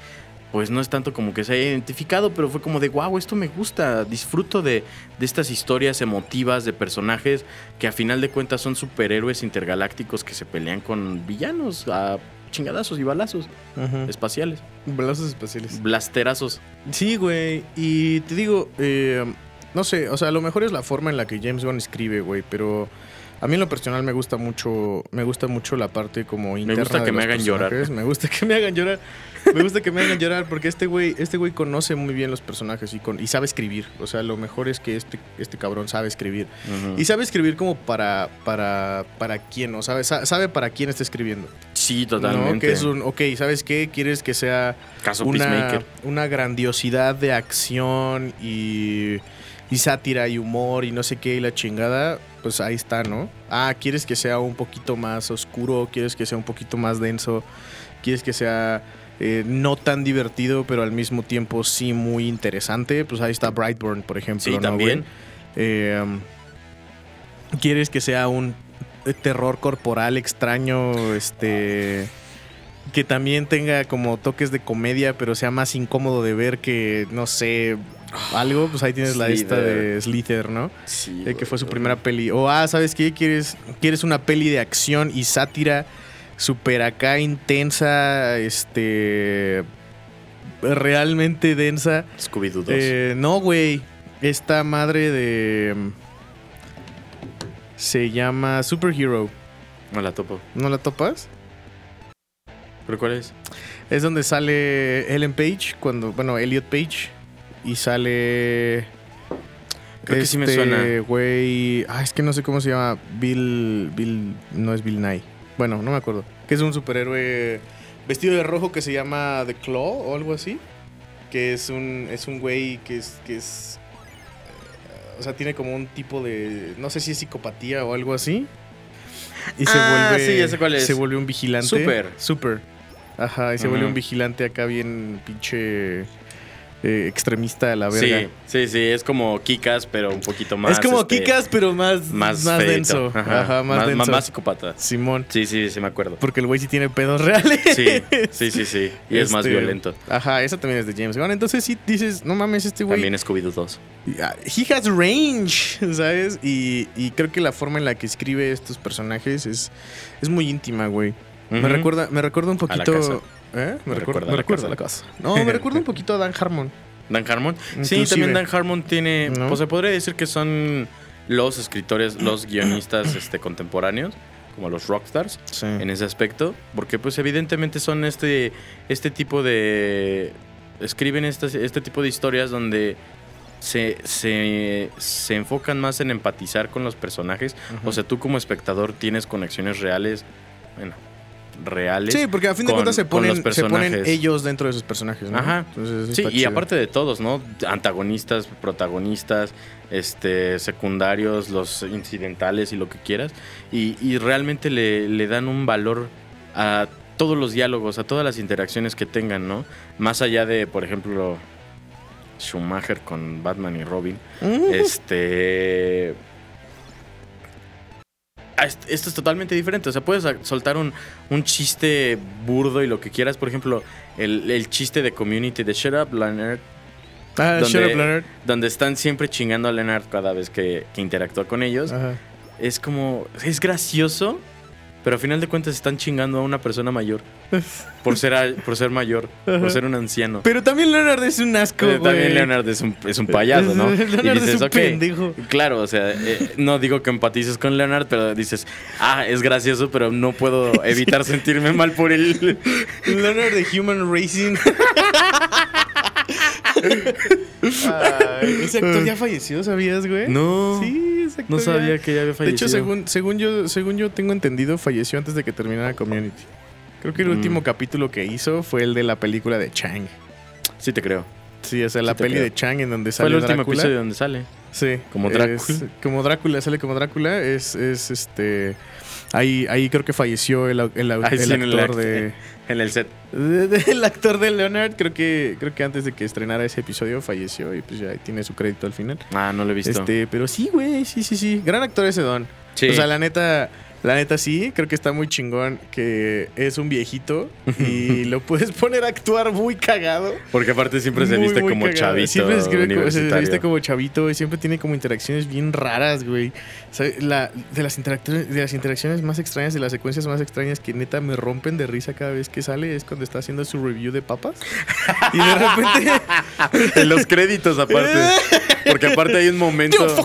pues no es tanto como que se haya identificado, pero fue como de, wow, esto me gusta, disfruto de, de estas historias emotivas de personajes que a final de cuentas son superhéroes intergalácticos que se pelean con villanos a chingadazos y balazos espaciales, Balazos espaciales. blasterazos. Sí, güey. Y te digo, eh, no sé, o sea, a lo mejor es la forma en la que James Gunn escribe, güey, pero a mí en lo personal me gusta mucho, me gusta mucho la parte como interna gusta de que me hagan llorar. Me gusta que me hagan llorar. Me gusta que me hagan llorar porque este güey, este güey conoce muy bien los personajes y, con, y sabe escribir. O sea, lo mejor es que este, este cabrón sabe escribir. Y sabe escribir como para, para, para quién, ¿no? Sabe, sa- sabe para quién está escribiendo. Sí, ¿no? totalmente. Que es un, ok, ¿sabes qué? Quieres que sea Caso una, una grandiosidad de acción y, y sátira y humor y no sé qué y la chingada, pues ahí está, ¿no? Ah, quieres que sea un poquito más oscuro, quieres que sea un poquito más denso, quieres que sea eh, no tan divertido, pero al mismo tiempo sí muy interesante, pues ahí está Brightburn, por ejemplo. Sí, ¿no, también. Eh, quieres que sea un terror corporal extraño, este que también tenga como toques de comedia, pero sea más incómodo de ver que, no sé, algo, pues ahí tienes la esta Slither. de Slither, ¿no? Sí, Eh, que fue su primera peli. O, ah, ¿sabes qué? ¿Quieres, quieres una peli de acción y sátira súper acá intensa, este... realmente densa? Scooby-Doo 2. Eh, no, güey. Esta madre de... mm, Se llama Superhero. No la topo. ¿No la topas? ¿Pero cuál es? Es donde sale Ellen Page, cuando, bueno, Elliot Page. Y sale. Creo que sí me este suena. güey. Ah, es que no sé cómo se llama. Bill. Bill. No es Bill Nye. Bueno, no me acuerdo. Que es un superhéroe vestido de rojo que se llama The Claw o algo así. Que es un. Es un güey que es. Que es eh, o sea, tiene como un tipo de. No sé si es psicopatía o algo así. Y se Ah, vuelve. sí, ya sé cuál es. Se vuelve un vigilante. Super. Super. Ajá, y se vuelve un vigilante acá bien pinche eh, extremista de la verga. Sí, sí, sí, es como Kikas, pero un poquito más. es como este, Kikas, pero más, Más, más, denso. Ajá, más, denso. Más psicópata. Simón. Sí, sí, sí, me acuerdo. Porque el güey sí tiene pedos reales. Sí, sí, sí, sí. Y es más Este, violento. Ajá, esa también es de James Gunn. Entonces sí dices, no mames, este güey. También Scooby-Doo 2. Ah, He has range, ¿sabes? Y, y creo que la forma en la que escribe estos personajes es, es muy íntima, güey. Me recuerda, me recuerda un poquito. ¿Eh? Me, Me recuerda, me la recuerda la casa. No, me recuerda un poquito a Dan Harmon. Dan Harmon. Sí, Inclusive. también Dan Harmon tiene. ¿No? Pues se podría decir que son los escritores, los guionistas este, contemporáneos, como los rockstars, Sí. en ese aspecto. Porque, pues, evidentemente son este, este tipo de. Escriben estas- este tipo de historias donde. Se, se, se enfocan más en empatizar con los personajes. O sea, tú como espectador tienes conexiones reales. Bueno, reales. Sí, porque a fin de cuentas se ponen, se ponen ellos dentro de sus personajes, ¿no? Ajá. Entonces, Sí, y chido. aparte de todos, ¿no? Antagonistas, protagonistas, este, secundarios, los incidentales y lo que quieras. Y, y realmente le, le dan un valor a todos los diálogos, a todas las interacciones que tengan, ¿no? Más allá de, por ejemplo, Schumacher con Batman y Robin. Mm. Este. Est- Esto es totalmente diferente. O sea, puedes soltar un, un chiste burdo y lo que quieras. Por ejemplo, el, el chiste de community de Shut Up, Leonard. Ah, donde- Shut Up, Leonard. Donde están siempre chingando a Leonard cada vez que, que interactúa con ellos. Ajá. Es como. Es gracioso. Pero a final de cuentas están chingando a una persona mayor. Por ser, a- por ser mayor, por ser un anciano. Pero también Leonard es un asco, Eh, güey. también Leonard es un, es un payaso, ¿no? Leonard es un pendejo. Claro, o sea, eh, no digo que empatices con Leonard, pero dices, ah, es gracioso, pero no puedo evitar sentirme mal por él. Leonard de Human Racing. Ay, ese actor ya falleció, ¿sabías, güey? No. Sí, No sabía que ya había De fallecido. hecho, según, según, yo, según yo tengo entendido, falleció antes de que terminara Community. Creo que el Mm. último capítulo que hizo fue el de la película de Chang. Sí te creo. Sí, o sea, la peli creo. de Chang en donde Fue sale el último episodio donde sale. Sí. Como Drácula. Es- como Drácula, sale como Drácula. Es, es este. Ahí, ahí creo que falleció el, el, el sí, en el actor act- de, En el set. de- de- El actor de Leonard. Creo que, creo que antes de que estrenara ese episodio falleció y pues ya tiene su crédito al final. Ah, no lo he visto. Este, pero sí, güey, sí, sí, sí. Gran actor ese don. Sí. O sea, la neta, la neta sí, creo que está muy chingón que es un viejito y lo puedes poner a actuar muy cagado. Porque aparte siempre se Muy, viste muy como cagado. chavito. Siempre como- se- viste como chavito y siempre tiene como interacciones bien raras, güey. La- de, las interacciones, de las interacciones más extrañas, de las secuencias más extrañas que neta me rompen de risa cada vez que sale es cuando está haciendo su review de papas. Y de repente... En los créditos aparte. Porque aparte hay un momento.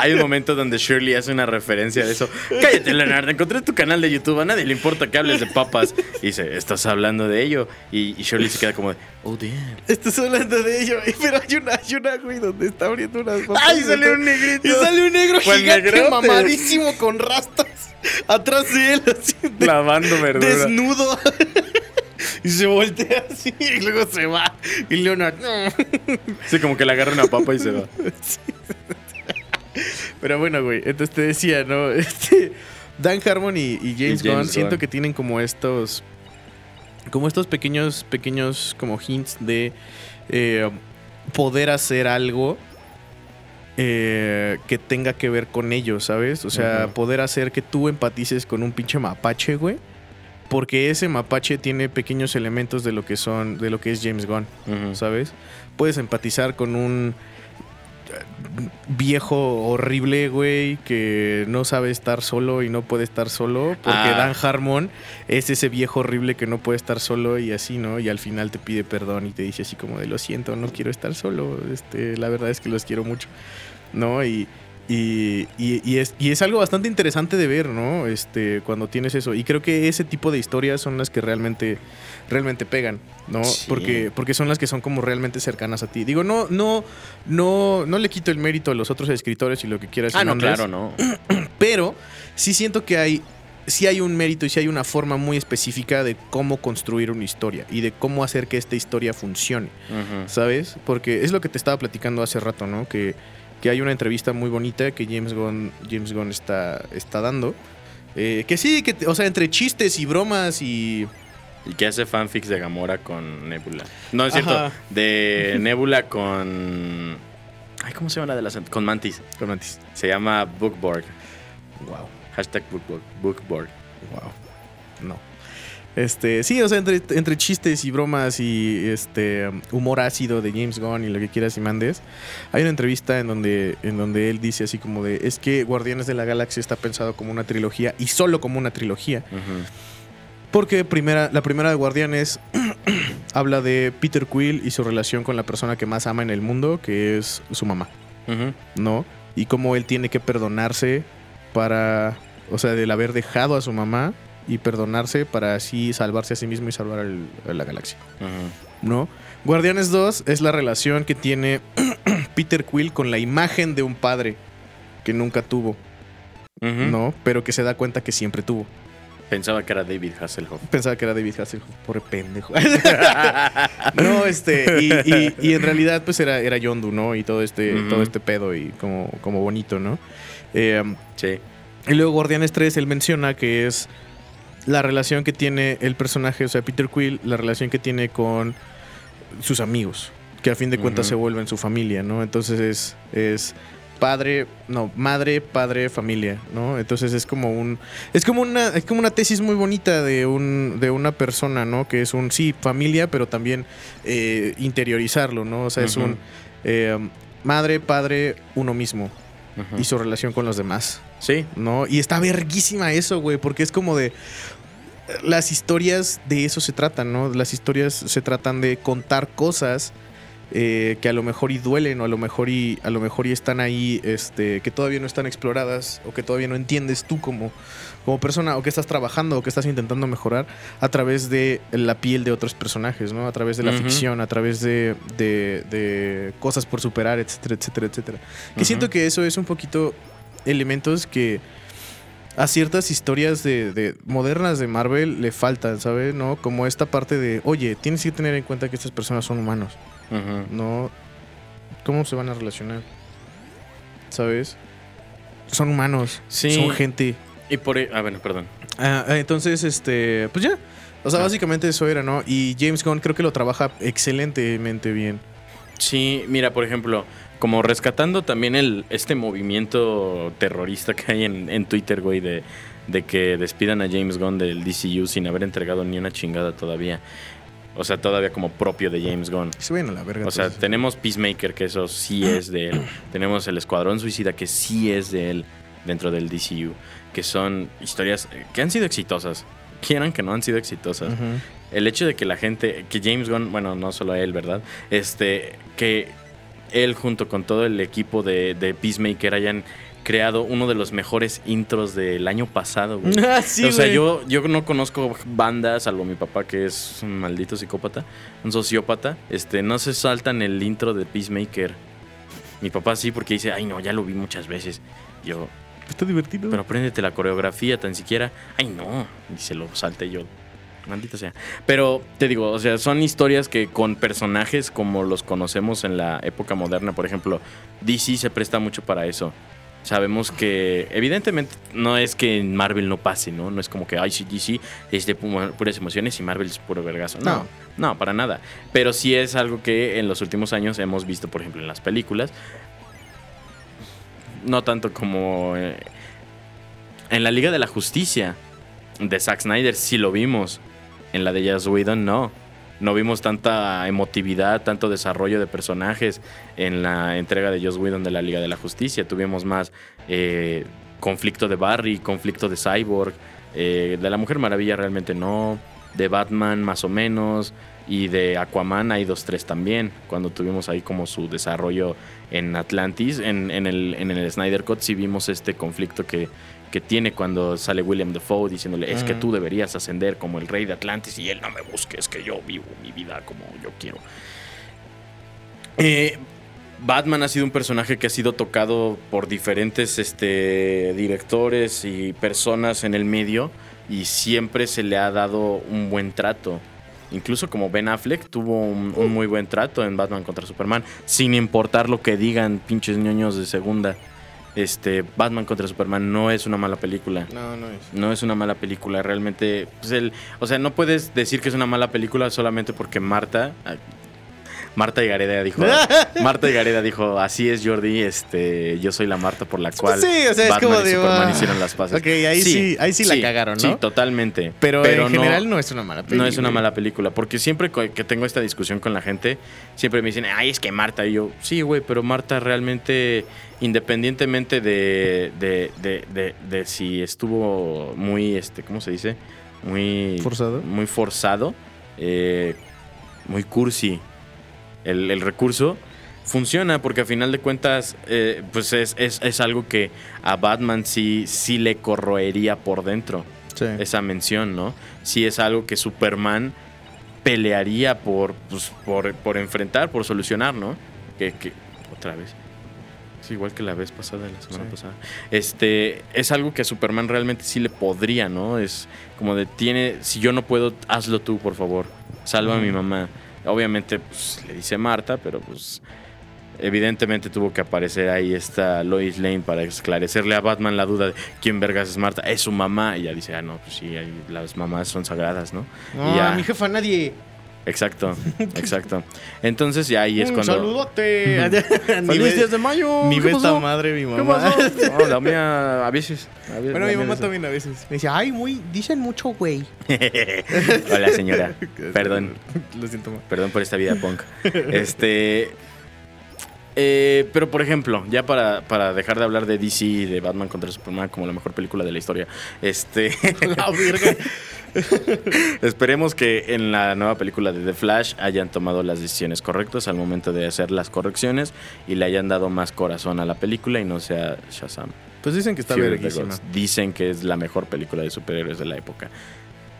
Hay un momento donde Shirley hace una referencia de eso. Cállate, Leonard. Encontré tu canal de YouTube. A nadie le importa que hables de papas. Y dice, estás hablando de ello. Y, y Shirley se queda como de, oh, damn. Estás hablando de ello, pero hay una, hay una, güey, donde está abriendo unas papas. ¡Ay, salió un negrito! Y sale un negro gigante negrote. mamadísimo con rastas atrás de él, así de- Lavando verdura. desnudo. y se voltea así y luego se va. Y Leonard, no. Sí, como que le agarra una papa y se va. Pero bueno, güey, entonces te decía, ¿no? Este, Dan Harmon y, y James, James Gunn siento que tienen como estos. Como estos pequeños, pequeños como hints de eh, poder hacer algo eh, que tenga que ver con ellos, ¿sabes? O sea, poder hacer que tú empatices con un pinche mapache, güey. Porque ese mapache tiene pequeños elementos de lo que son, de lo que es James Gunn. ¿sabes? Puedes empatizar con un viejo horrible, güey, que no sabe estar solo y no puede estar solo, porque Ah. Dan Harmon es ese viejo horrible que no puede estar solo y así, ¿no? Y al final te pide perdón y te dice así como de lo siento, no quiero estar solo, este, la verdad es que los quiero mucho, ¿no? Y, y, y- y es, y es algo bastante interesante de ver, ¿no? Este, cuando tienes eso. Y creo que ese tipo de historias son las que realmente, realmente pegan, ¿no? Sí. Porque, porque son las que son como realmente cercanas a ti. Digo, no, no, no, no le quito el mérito a los otros escritores y lo que quieras. Ah, no, claro, no. Pero sí siento que hay, sí hay un mérito y sí hay una forma muy específica de cómo construir una historia y de cómo hacer que esta historia funcione. ¿Sabes? Porque es lo que te estaba platicando hace rato, ¿no? Que, que hay una entrevista muy bonita que James Gunn, James Gunn está, está dando. Eh, que sí, que, o sea, entre chistes y bromas y... Y que hace fanfics de Gamora con Nebula. No, es cierto. De Nebula con... Ay, ¿cómo se llama la de las... Con Mantis. Con Mantis. Se llama Bookborg. Wow, Hashtag Bookborg. Bookborg. wow. Este, sí, o sea, entre, entre chistes y bromas y este humor ácido de James Gunn y lo que quieras y mandes, hay una entrevista en donde, en donde él dice así como de, es que Guardianes de la Galaxia está pensado como una trilogía y solo como una trilogía. Porque primera, la primera de Guardianes habla de Peter Quill y su relación con la persona que más ama en el mundo, que es su mamá. ¿no? Y cómo él tiene que perdonarse para, o sea, del haber dejado a su mamá y perdonarse para así salvarse a sí mismo y salvar el- a la galaxia. ¿no? Guardianes 2 es la relación que tiene Peter Quill con la imagen de un padre que nunca tuvo. ¿no? Pero que se da cuenta que siempre tuvo. Pensaba que era David Hasselhoff. Pensaba que era David Hasselhoff, pobre pendejo. no, este, y, y- y en realidad, pues era, era Yondu, ¿no? Y todo este, todo este pedo y como, como bonito, ¿no? Eh, Sí. y luego Guardianes 3, él menciona que es la relación que tiene el personaje, o sea, Peter Quill, la relación que tiene con sus amigos, que a fin de cuentas se vuelven su familia, ¿no? Entonces es, es padre, no, madre, padre, familia, ¿no? Entonces es como un, es como una, es como una tesis muy bonita de un, de una persona, ¿no? Que es un, sí, familia, pero también eh, interiorizarlo, ¿no? O sea, es un eh, madre, padre, uno mismo y su relación con los demás, Sí. ¿no? Y está verguísima eso, güey, porque es como de... Las historias de eso se tratan, ¿no? Las historias se tratan de contar cosas eh, que a lo mejor y duelen o a lo mejor y a lo mejor y están ahí, este, que todavía no están exploradas o que todavía no entiendes tú como, como persona o que estás trabajando o que estás intentando mejorar a través de la piel de otros personajes, ¿no? A través de la ficción, a través de, de- de cosas por superar, etcétera, etcétera, etcétera. Que siento que eso es un poquito elementos que a ciertas historias de, de modernas de Marvel le faltan, ¿sabes? ¿No? Como esta parte de, oye, tienes que tener en cuenta que estas personas son humanos. ¿no? ¿Cómo se van a relacionar? ¿Sabes? Son humanos, Sí. son gente. Y por... Ah, bueno, perdón. Ah, ah, entonces, este, pues ya. O sea, Ah. básicamente eso era, ¿no? Y James Gunn creo que lo trabaja excelentemente bien. Sí, mira, por ejemplo, como rescatando también el este movimiento terrorista que hay en, en Twitter, güey, de, de que despidan a James Gunn del DCU sin haber entregado ni una chingada todavía. O sea, todavía como propio de James Gunn. Se vayan a la verga. O sea, tenemos Peacemaker, que eso sí es de él. tenemos el Escuadrón Suicida, que sí es de él dentro del DCU. Que son historias eh, que han sido exitosas. Quieran que no han sido exitosas. El hecho de que la gente, que James Gunn, bueno, no solo él, ¿verdad? Este, que él junto con todo el equipo de, de Peacemaker hayan creado uno de los mejores intros del año pasado, güey. Ah, sí, o sea, güey. yo, yo no conozco bandas, salvo mi papá que es un maldito psicópata, un sociópata, este, no se saltan el intro de Peacemaker. Mi papá sí, porque dice, ay no, ya lo vi muchas veces. Yo, Está divertido. pero apréndete la coreografía tan siquiera. Ay, no. Y se lo salte yo. Maldita sea. Pero te digo, o sea, son historias que con personajes como los conocemos en la época moderna, por ejemplo, DC se presta mucho para eso. Sabemos que, evidentemente, no es que en Marvel no pase, ¿no? No es como que, ay, sí, DC es de puras emociones y Marvel es puro vergazo. No, No. no, para nada. Pero sí es algo que en los últimos años hemos visto, por ejemplo, en las películas. No tanto como eh, en la Liga de la Justicia de Zack Snyder, sí lo vimos. En la de Joss Whedon, no. No vimos tanta emotividad, tanto desarrollo de personajes en la entrega de Joss Whedon de la Liga de la Justicia. Tuvimos más eh, conflicto de Barry, conflicto de Cyborg. eh, de la Mujer Maravilla realmente no. De Batman más o menos. Y de Aquaman hay dos, tres también. Cuando tuvimos ahí como su desarrollo en Atlantis. En, en el, en el Snyder Cut sí vimos este conflicto que, que tiene cuando sale William Dafoe diciéndole es que Ujú. tú deberías ascender como el rey de Atlantis y él no me busque, es que yo vivo mi vida como yo quiero. Eh, Batman ha sido un personaje que ha sido tocado por diferentes este, directores y personas en el medio y siempre se le ha dado un buen trato. Incluso como Ben Affleck tuvo un, un muy buen trato en Batman contra Superman, sin importar lo que digan pinches ñoños de segunda. Este, Batman contra Superman no es una mala película. No, no es. No es una mala película, realmente. pues, el, o sea, no puedes decir que es una mala película solamente porque Marta. Marta Higareda dijo. Marta Higareda dijo, así es Jordi, este, yo soy la Marta por la cual sí, o sea, es Batman como y de, Superman ah, hicieron las paces. ok, ahí sí- ahí sí la cagaron, ¿no? Sí, totalmente. Pero, en no- general no es una mala película. no es una mala película, porque siempre que tengo esta discusión con la gente, siempre me dicen, ay, es que Marta. Y yo, sí, güey, pero Marta realmente, independientemente de, de, de, de- de si estuvo muy, este, ¿cómo se dice? Muy ¿Forzado? Muy forzado, eh, muy cursi el, el recurso. Funciona porque a final de cuentas, eh, pues es, es- es algo que a Batman sí, sí le corroería por dentro Sí. esa mención, ¿no? Sí es algo que Superman pelearía por, pues, por, por enfrentar, por solucionar, ¿no? Que, que- otra vez. Es igual que la vez pasada, la semana Sí. pasada. Este, es algo que a Superman realmente sí le podría, ¿no? Es como de, tiene, si yo no puedo, hazlo tú, por favor. Salva a mi mamá. Obviamente, pues, le dice Marta, pero pues evidentemente tuvo que aparecer ahí esta Lois Lane para esclarecerle a Batman la duda de quién vergas es Marta. Es su mamá. Y ya dice, ah, no, pues sí, las mamás son sagradas, ¿no? No, Y ya. mi jefa nadie. Exacto, exacto. Entonces ya ahí es Un cuando... saludote. ¡Feliz ve, 10 de mayo! ¿Qué esta pasó? madre mi ¿Qué mamá. pasó? No, la mía a veces. a veces, Bueno, mi mamá también a veces. Me dice, ay, muy, dicen mucho güey. Hola, señora. Perdón. Lo siento, ma. Perdón por esta vida punk. Este. Eh, pero por ejemplo, ya para, para dejar de hablar de DC y de Batman contra Superman como la mejor película de la historia, este. La. Esperemos que en la nueva película de The Flash hayan tomado las decisiones correctas al momento de hacer las correcciones y le hayan dado más corazón a la película y no sea Shazam. Pues dicen que está verguísima. Dicen que es la mejor película de superhéroes de la época.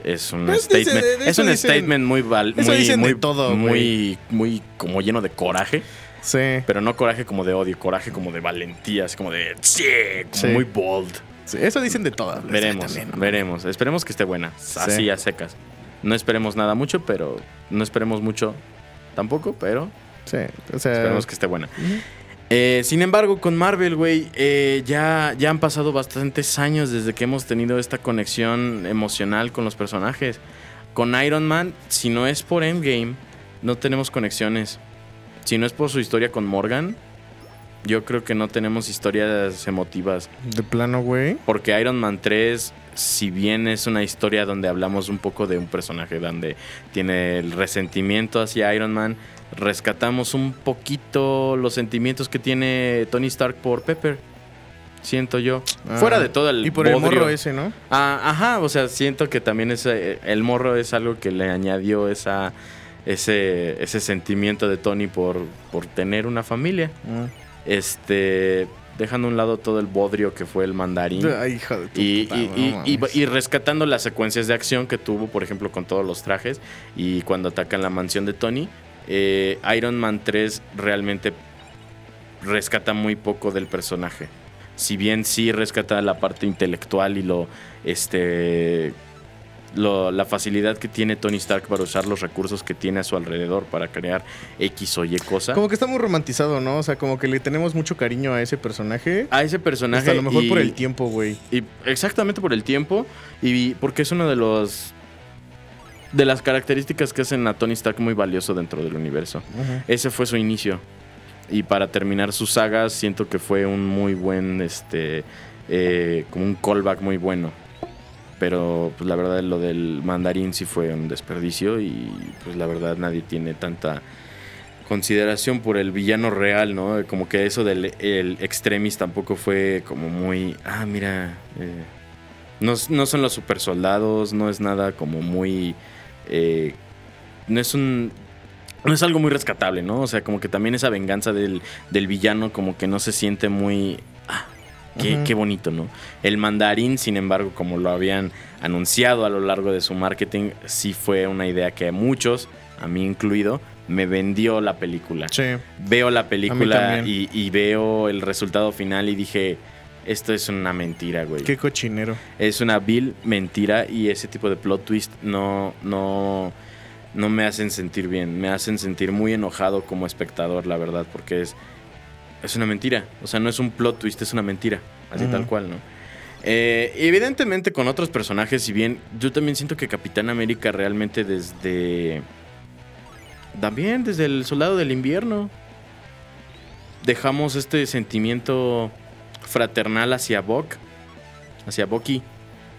Es un Pues statement, es un dicen- statement muy val- muy, todo, muy, muy como lleno de coraje, Sí. pero no coraje como de odio, coraje como de valentía, así como de sí, como Sí. muy bold. Sí, Eso dicen de todas. Veremos, también, ¿no? veremos. Esperemos que esté buena. Así a secas. No esperemos nada mucho, pero no esperemos mucho tampoco, pero Sí, o sea. esperemos que esté buena. Eh, sin embargo, con Marvel, güey, eh, ya, ya han pasado bastantes años desde que hemos tenido esta conexión emocional con los personajes. Con Iron Man, si no es por Endgame, no tenemos conexiones. Si no es por su historia con Morgan, yo creo que no tenemos historias emotivas. De plano, güey. Porque Iron Man 3, si bien es una historia donde hablamos un poco de un personaje donde tiene el resentimiento hacia Iron Man, rescatamos un poquito los sentimientos que tiene Tony Stark por Pepper. Siento yo. Ah, Fuera de todo el Y por el morro ese, ¿no? Ah, ajá, o sea, siento que también ese, el morro es algo que le añadió esa, ese, ese sentimiento de Tony por, por tener una familia. Este, dejando a un lado todo el bodrio que fue el mandarín. Ay, hija de Y, puta, y- y rescatando las secuencias de acción que tuvo, por ejemplo, con todos los trajes y cuando atacan la mansión de Tony, eh, Iron Man 3 realmente rescata muy poco del personaje. Si bien sí rescata la parte intelectual y lo, este, lo- la facilidad que tiene Tony Stark para usar los recursos que tiene a su alrededor para crear X o Y cosa. Como que está muy romantizado, ¿no? O sea, como que le tenemos mucho cariño a ese personaje. A ese personaje. Hasta a lo mejor y- por el tiempo, güey. Y exactamente por el tiempo y porque es uno de los de las características que hacen a Tony Stark muy valioso dentro del universo. Ese fue su inicio. Y para terminar su saga siento que fue un muy buen este eh, como un callback muy bueno. Pero pues la verdad lo del mandarín sí fue un desperdicio y pues la verdad nadie tiene tanta consideración por el villano real, ¿no? Como que eso del el extremis tampoco fue como muy, ah, mira, eh, no, no son los super soldados, no es nada como muy, eh, no es un, no es algo muy rescatable, ¿no? O sea, como que también esa venganza del, del villano como que no se siente muy, qué, bonito, ¿no? El mandarín, sin embargo, como lo habían anunciado a lo largo de su marketing, sí fue una idea que a muchos, a mí incluido, me vendió la película. Sí. Veo la película y, y veo el resultado final y dije, esto es una mentira, güey. Qué cochinero. Es una vil mentira y ese tipo de plot twist no, no, no me hacen sentir bien. Me hacen sentir muy enojado como espectador, la verdad, porque es, es una mentira. O sea, no es un plot twist, es una mentira. Así tal cual, ¿no? Eh, evidentemente con otros personajes, si bien yo también siento que Capitán América realmente desde... También desde el Soldado del Invierno dejamos este sentimiento fraternal hacia Buck, hacia Bucky.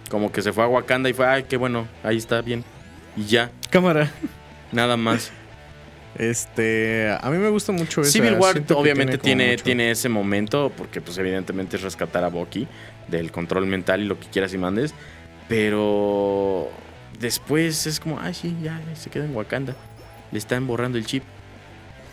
Como que se fue a Wakanda y fue, ay, qué bueno, ahí está bien. Y ya, Cámara. nada más. Este, a mí me gusta mucho esa. Civil War obviamente tiene, tiene ese momento, porque pues evidentemente es rescatar a Bucky del control mental y lo que quieras y mandes. Pero después es como, ay, sí, ya se queda en Wakanda. Le están borrando el chip.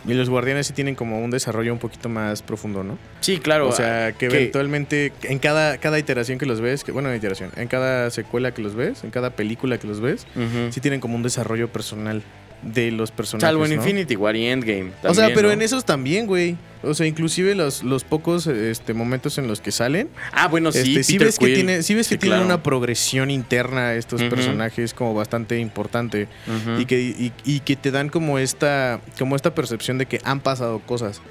Y los guardianes sí tienen como un desarrollo un poquito más profundo, ¿no? Sí, claro. o sea, que que- eventualmente en cada, cada iteración que los ves, que, bueno, no iteración, en cada secuela que los ves, en cada película que los ves, sí tienen como un desarrollo personal de los personajes. Salvo en ¿no? Infinity War y Endgame. o sea, también, pero ¿no? en esos también, güey. O sea, inclusive los, los pocos este, momentos en los que salen, Ah, bueno, sí, este, sí ves que tiene, sí ves que Sí, tienen claro. una progresión interna estos Ujú. personajes como bastante importante. Y que, y, y que te dan como esta, como esta percepción de que han pasado cosas.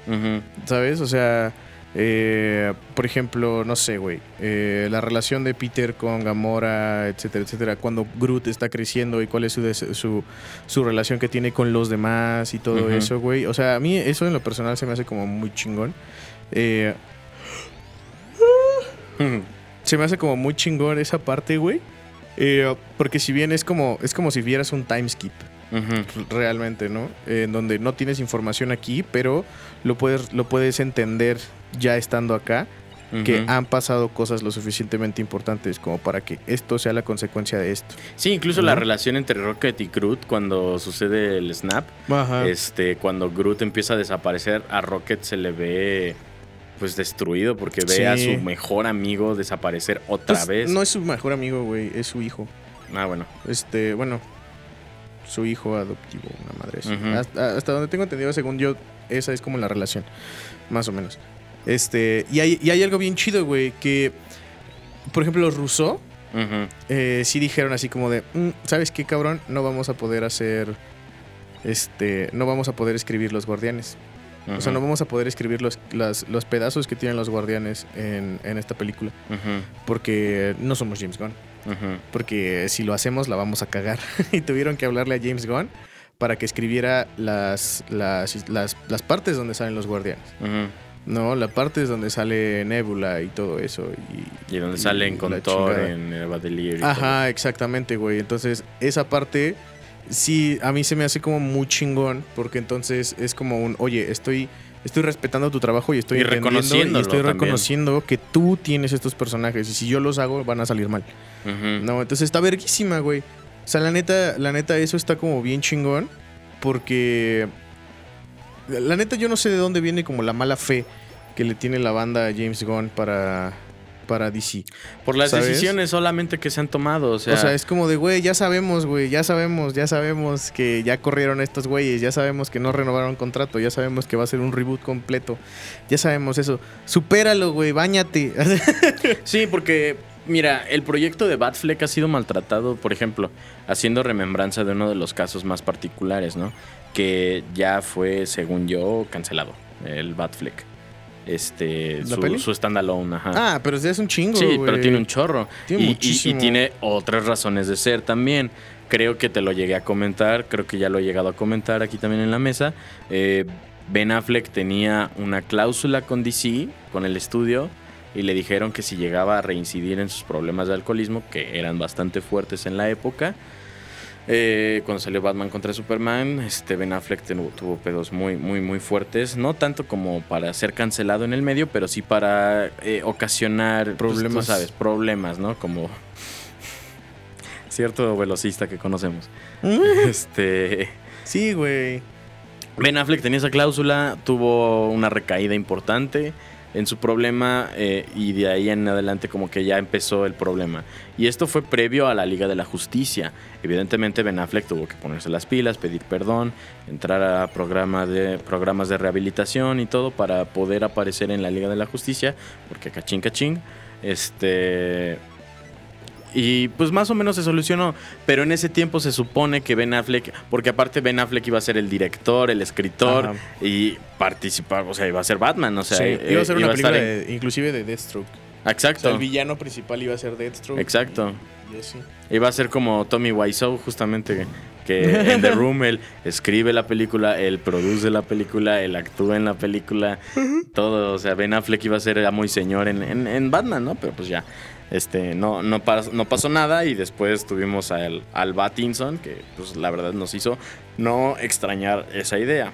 ¿Sabes? O sea, eh, por ejemplo, no sé, güey. eh, la relación de Peter con Gamora, etcétera, etcétera. Cuando Groot está creciendo y cuál es su, su, su relación que tiene con los demás y todo eso, güey. O sea, a mí eso en lo personal se me hace como muy chingón. Eh, se me hace como muy chingón esa parte, güey. Eh, porque si bien es como, es como si vieras un time skip. Realmente, ¿no? En donde no tienes información aquí, pero lo puedes, lo puedes entender ya estando acá, que han pasado cosas lo suficientemente importantes como para que esto sea la consecuencia de esto. Sí, incluso la relación entre Rocket y Groot cuando sucede el snap, Ajá. este, cuando Groot empieza a desaparecer, a Rocket se le ve pues destruido porque ve Sí. a su mejor amigo desaparecer otra Pues, vez. No es su mejor amigo, güey, es su hijo. Ah, bueno. Este, bueno, su hijo adoptivo, una madre así. Hasta, hasta donde tengo entendido, según yo, esa es como la relación, más o menos. Este, y hay, y hay algo bien chido, güey, que, por ejemplo, los Rousseau eh, sí dijeron así como de, "Mm, ¿sabes qué, cabrón? No vamos a poder hacer, este, no vamos a poder escribir los guardianes. O sea, no vamos a poder escribir los, las- los pedazos que tienen los guardianes en, en esta película, porque no somos James Gunn. Porque si lo hacemos la vamos a cagar. y tuvieron que hablarle a James Gunn para que escribiera las, las, las, las partes donde salen los guardianes. No, la parte es donde sale Nebula y todo eso. Y, Y donde salen con Thor chingada. en Delir y todo. Ajá, exactamente, güey. Entonces, esa parte sí, a mí se me hace como muy chingón, porque entonces es como un, oye, estoy, estoy respetando tu trabajo y estoy Y reconociéndolo y estoy también. reconociendo que tú tienes estos personajes y si yo los hago van a salir mal. No, entonces está verguísima, güey. O sea, la neta, la neta, eso está como bien chingón. Porque. La neta, yo no sé de dónde viene como la mala fe que le tiene la banda a James Gunn para. Para DC. Por las ¿Sabes? decisiones solamente que se han tomado. O sea, o sea, es como de, güey, ya sabemos, güey, ya sabemos, ya sabemos que ya corrieron estos güeyes, ya sabemos que no renovaron contrato, ya sabemos que va a ser un reboot completo, ya sabemos eso. Supéralo, güey, bañate. Sí, porque, mira, el proyecto de Batfleck ha sido maltratado, por ejemplo, haciendo remembranza de uno de los casos más particulares, ¿no? Que ya fue, según yo, cancelado, el Batfleck. Este, ¿La su, peli? su standalone, ajá. ah, pero es un chingo, sí, pero tiene un chorro. Tiene y, y- y muchísimo. tiene otras razones de ser también. Creo que te lo llegué a comentar, creo que ya lo he llegado a comentar aquí también en la mesa. Eh, ben Affleck tenía una cláusula con DC, con el estudio, y le dijeron que si llegaba a reincidir en sus problemas de alcoholismo, que eran bastante fuertes en la época, eh, cuando salió Batman contra Superman, este Ben Affleck tuvo, pedos muy, muy, muy fuertes. No tanto como para ser cancelado en el medio, pero sí para eh, ocasionar pues, Problemas. sabes, problemas, ¿no? Como cierto velocista que conocemos. este. Sí, güey. Ben Affleck tenía esa cláusula, tuvo una recaída importante en su problema eh, y de ahí en adelante como que ya empezó el problema. Y esto fue previo a la Liga de la Justicia. Evidentemente Ben Affleck tuvo que ponerse las pilas, pedir perdón, entrar a programa de, programas de rehabilitación y todo para poder aparecer en la Liga de la Justicia, porque cachín cachín. Este... Y pues más o menos se solucionó. Pero en ese tiempo se supone que Ben Affleck, porque aparte Ben Affleck iba a ser el director, el escritor Ajá. y participar, o sea, iba a ser Batman, o sea, Sí, eh, iba a ser una película en- de- inclusive de Deathstroke. O Exacto. sea, el villano principal iba a ser Deathstroke. Exacto. Y, y así. Iba a ser como Tommy Wiseau, justamente, que en The Room él escribe la película, él produce la película, él actúa en la película, todo. O sea, Ben Affleck iba a ser amo y señor en, en- en Batman, ¿no? Pero pues ya, este, no, no, pas- no pasó nada y después tuvimos al, al Batinson, que pues la verdad nos hizo no extrañar esa idea.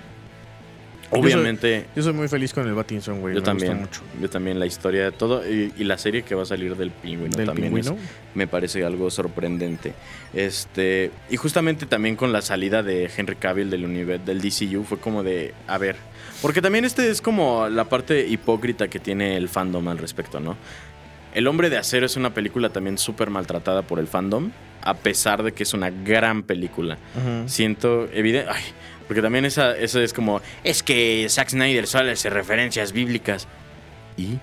Obviamente... Yo soy muy feliz con el Batinson, güey. Yo me también, gusta mucho. yo también la historia de todo y, y la serie que va a salir del pingüino Del también es- me parece algo sorprendente. Este, y justamente también con la salida de Henry Cavill del universo del DCU fue como de, a ver, porque también este es como la parte hipócrita que tiene el fandom al respecto, ¿no? El Hombre de Acero es una película también súper maltratada por el fandom, a pesar de que es una gran película. Siento evidente, ay, porque también esa, esa es como, es que Zack Snyder solo hace referencias bíblicas. Y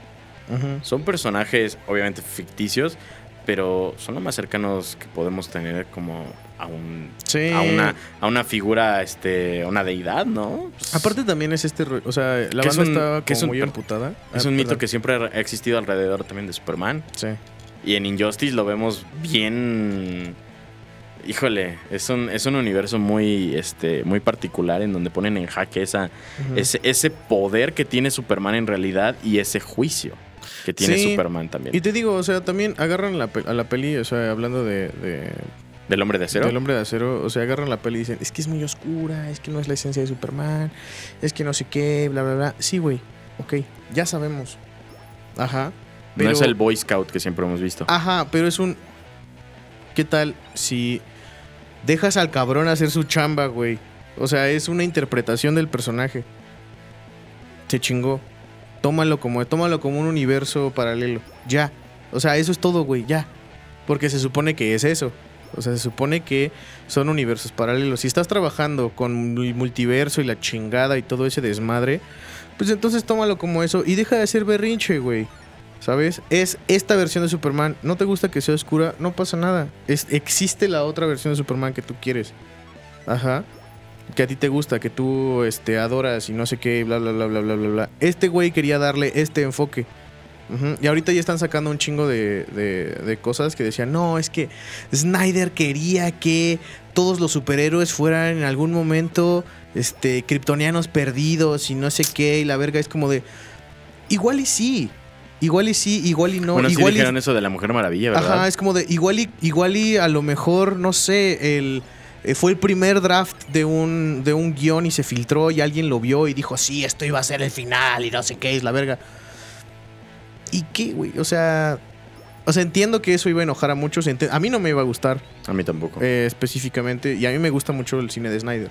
son personajes, obviamente ficticios, pero son lo más cercanos que podemos tener como a un Sí. a una a una figura, este, a una deidad, ¿no? Pues, Aparte también es este... O sea, la banda un- estaba es como un muy amputada. es Ah, un mito que siempre ha existido alrededor también de Superman. Sí. Y en Injustice lo vemos bien. Híjole, es un, es un universo muy, este, muy particular en donde ponen en jaque esa, ese, ese poder que tiene Superman en realidad y ese juicio que tiene Sí. Superman también. Y te digo, o sea, también agarran la a la peli, o sea, hablando de, de, ¿Del hombre de acero? Del hombre de acero. O sea, agarran la peli y dicen, es que es muy oscura, es que no es la esencia de Superman, es que no sé qué, bla, bla, bla. Sí, güey. Ok, ya sabemos. Ajá. No es el Boy Scout que siempre hemos visto. Ajá, pero es un. ¿Qué tal si dejas al cabrón hacer su chamba, güey? O sea, es una interpretación del personaje. Se chingó. Tómalo como, tómalo como un universo paralelo. Ya. O sea, eso es todo, güey, ya. Porque se supone que es eso. O sea, se supone que son universos paralelos. Si estás trabajando con el multiverso y la chingada y todo ese desmadre, pues entonces tómalo como eso y deja de hacer berrinche, güey. ¿Sabes? Es esta versión de Superman. ¿No te gusta que sea oscura? No pasa nada. Es, existe la otra versión de Superman que tú quieres. Ajá. Que a ti te gusta, que tú este, adoras y no sé qué, bla, bla, bla, bla, bla, bla, bla. Este güey quería darle este enfoque. Ujú. Y ahorita ya están sacando un chingo de, de- de cosas que decían, no, es que Snyder quería que todos los superhéroes fueran en algún momento este, kryptonianos perdidos y no sé qué, y la verga es como de, igual y sí, igual y sí, igual y no, bueno, sí igual y... dijeron eso de la Mujer Maravilla, ¿verdad? Ajá, es como de, igual y, igual y a lo mejor, no sé, el... eh, Fue el primer draft de un, de un guion y se filtró y alguien lo vio y dijo, sí, esto iba a ser el final y no sé qué, es la verga. ¿Y qué, güey? O sea, o sea, entiendo que eso iba a enojar a muchos. A mí no me iba a gustar A mí tampoco. eh, específicamente. Y a mí me gusta mucho el cine de Snyder.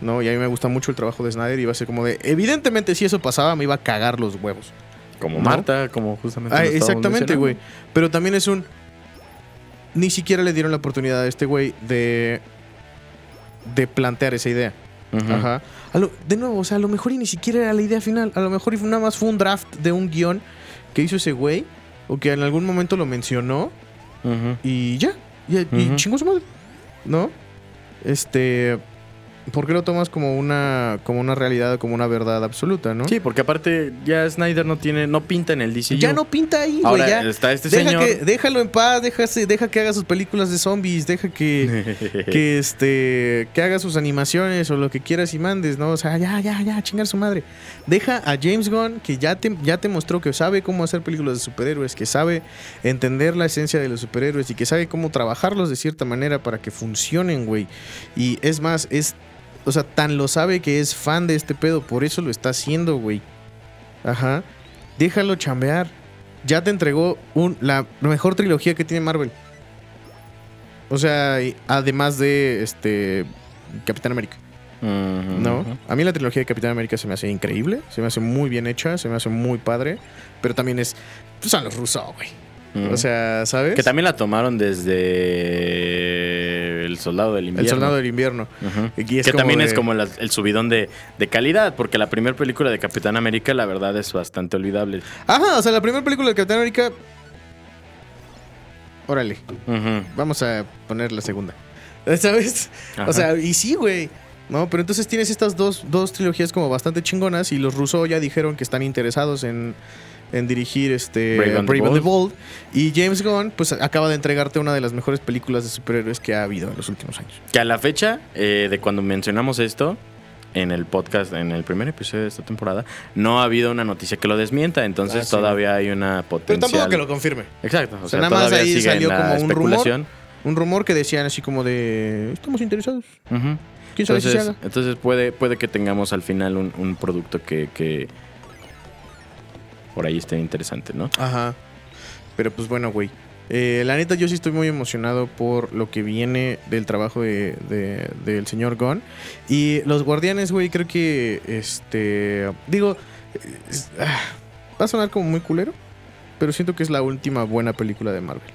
¿no? Y a mí me gusta mucho el trabajo de Snyder. Y iba a ser como de. Evidentemente, si eso pasaba, me iba a cagar los huevos. Como ¿No? Marta, como justamente. Ah, exactamente, güey. Pero también es un. Ni siquiera le dieron la oportunidad a este güey de. De plantear esa idea. Ajá. A lo- de nuevo, o sea, a lo mejor y ni siquiera era la idea final. A lo mejor y nada más fue un draft de un guion que hizo ese güey. O que en algún momento lo mencionó. Ujú. Y ya. Y, y Ujú. chingó su madre. ¿No? Este. ¿Por qué lo tomas como una, como una realidad, como una verdad absoluta, no? Sí, porque aparte ya Snyder no tiene, no pinta en el DCU. Ya no pinta ahí, güey. Ahora Ya. está este Deja señor. que, déjalo en paz, déjase- deja que haga sus películas de zombies, deja que, que este que haga sus animaciones o lo que quieras y mandes, ¿no? O sea, ya, ya, ya, chingar su madre. Deja a James Gunn, que ya te, ya te mostró que sabe cómo hacer películas de superhéroes, que sabe entender la esencia de los superhéroes y que sabe cómo trabajarlos de cierta manera para que funcionen, güey. Y es más, es, o sea, tan lo sabe que es fan de este pedo, por eso lo está haciendo, güey. Ajá. Déjalo chambear. Ya te entregó un, la mejor trilogía que tiene Marvel. O sea, además de este Capitán América. ¿no? A mí la trilogía de Capitán América se me hace increíble, se me hace muy bien hecha, se me hace muy padre, pero también es pues a los rusos, güey. O sea, ¿sabes? que también la tomaron desde El Soldado del Invierno. El Soldado del Invierno. Ujú. Y es que también de- es como la- el subidón de, de calidad, porque la primera película de Capitán América, la verdad, es bastante olvidable. Ajá, o sea, la primera película de Capitán América Órale, vamos a poner la segunda. ¿Sabes? Ajá. O sea, y sí, güey. No, pero entonces tienes estas dos, dos trilogías como bastante chingonas y los Russo ya dijeron que están interesados en, en dirigir este Brave and the and the Bold. Y James Gunn, pues acaba de entregarte una de las mejores películas de superhéroes que ha habido en los últimos años. Que a la fecha eh, de cuando mencionamos esto en el podcast, en el primer episodio de esta temporada, no ha habido una noticia que lo desmienta, entonces Ah, sí. todavía hay una Pero potencial. tampoco que lo confirme. Exacto, o, O sea, nada más ahí salió como un rumor. Un rumor que decían así como de estamos interesados. ¿Quién sabe si se Entonces, haga? entonces puede, puede que tengamos al final un, un producto que, que por ahí esté interesante, ¿no? Ajá. Pero pues bueno, güey. Eh, la neta, yo sí estoy muy emocionado por lo que viene del trabajo de, de- del señor Gunn. Y los guardianes, güey, creo que. Este. Digo. es- ah, va a sonar como muy culero. Pero siento que es la última buena película de Marvel.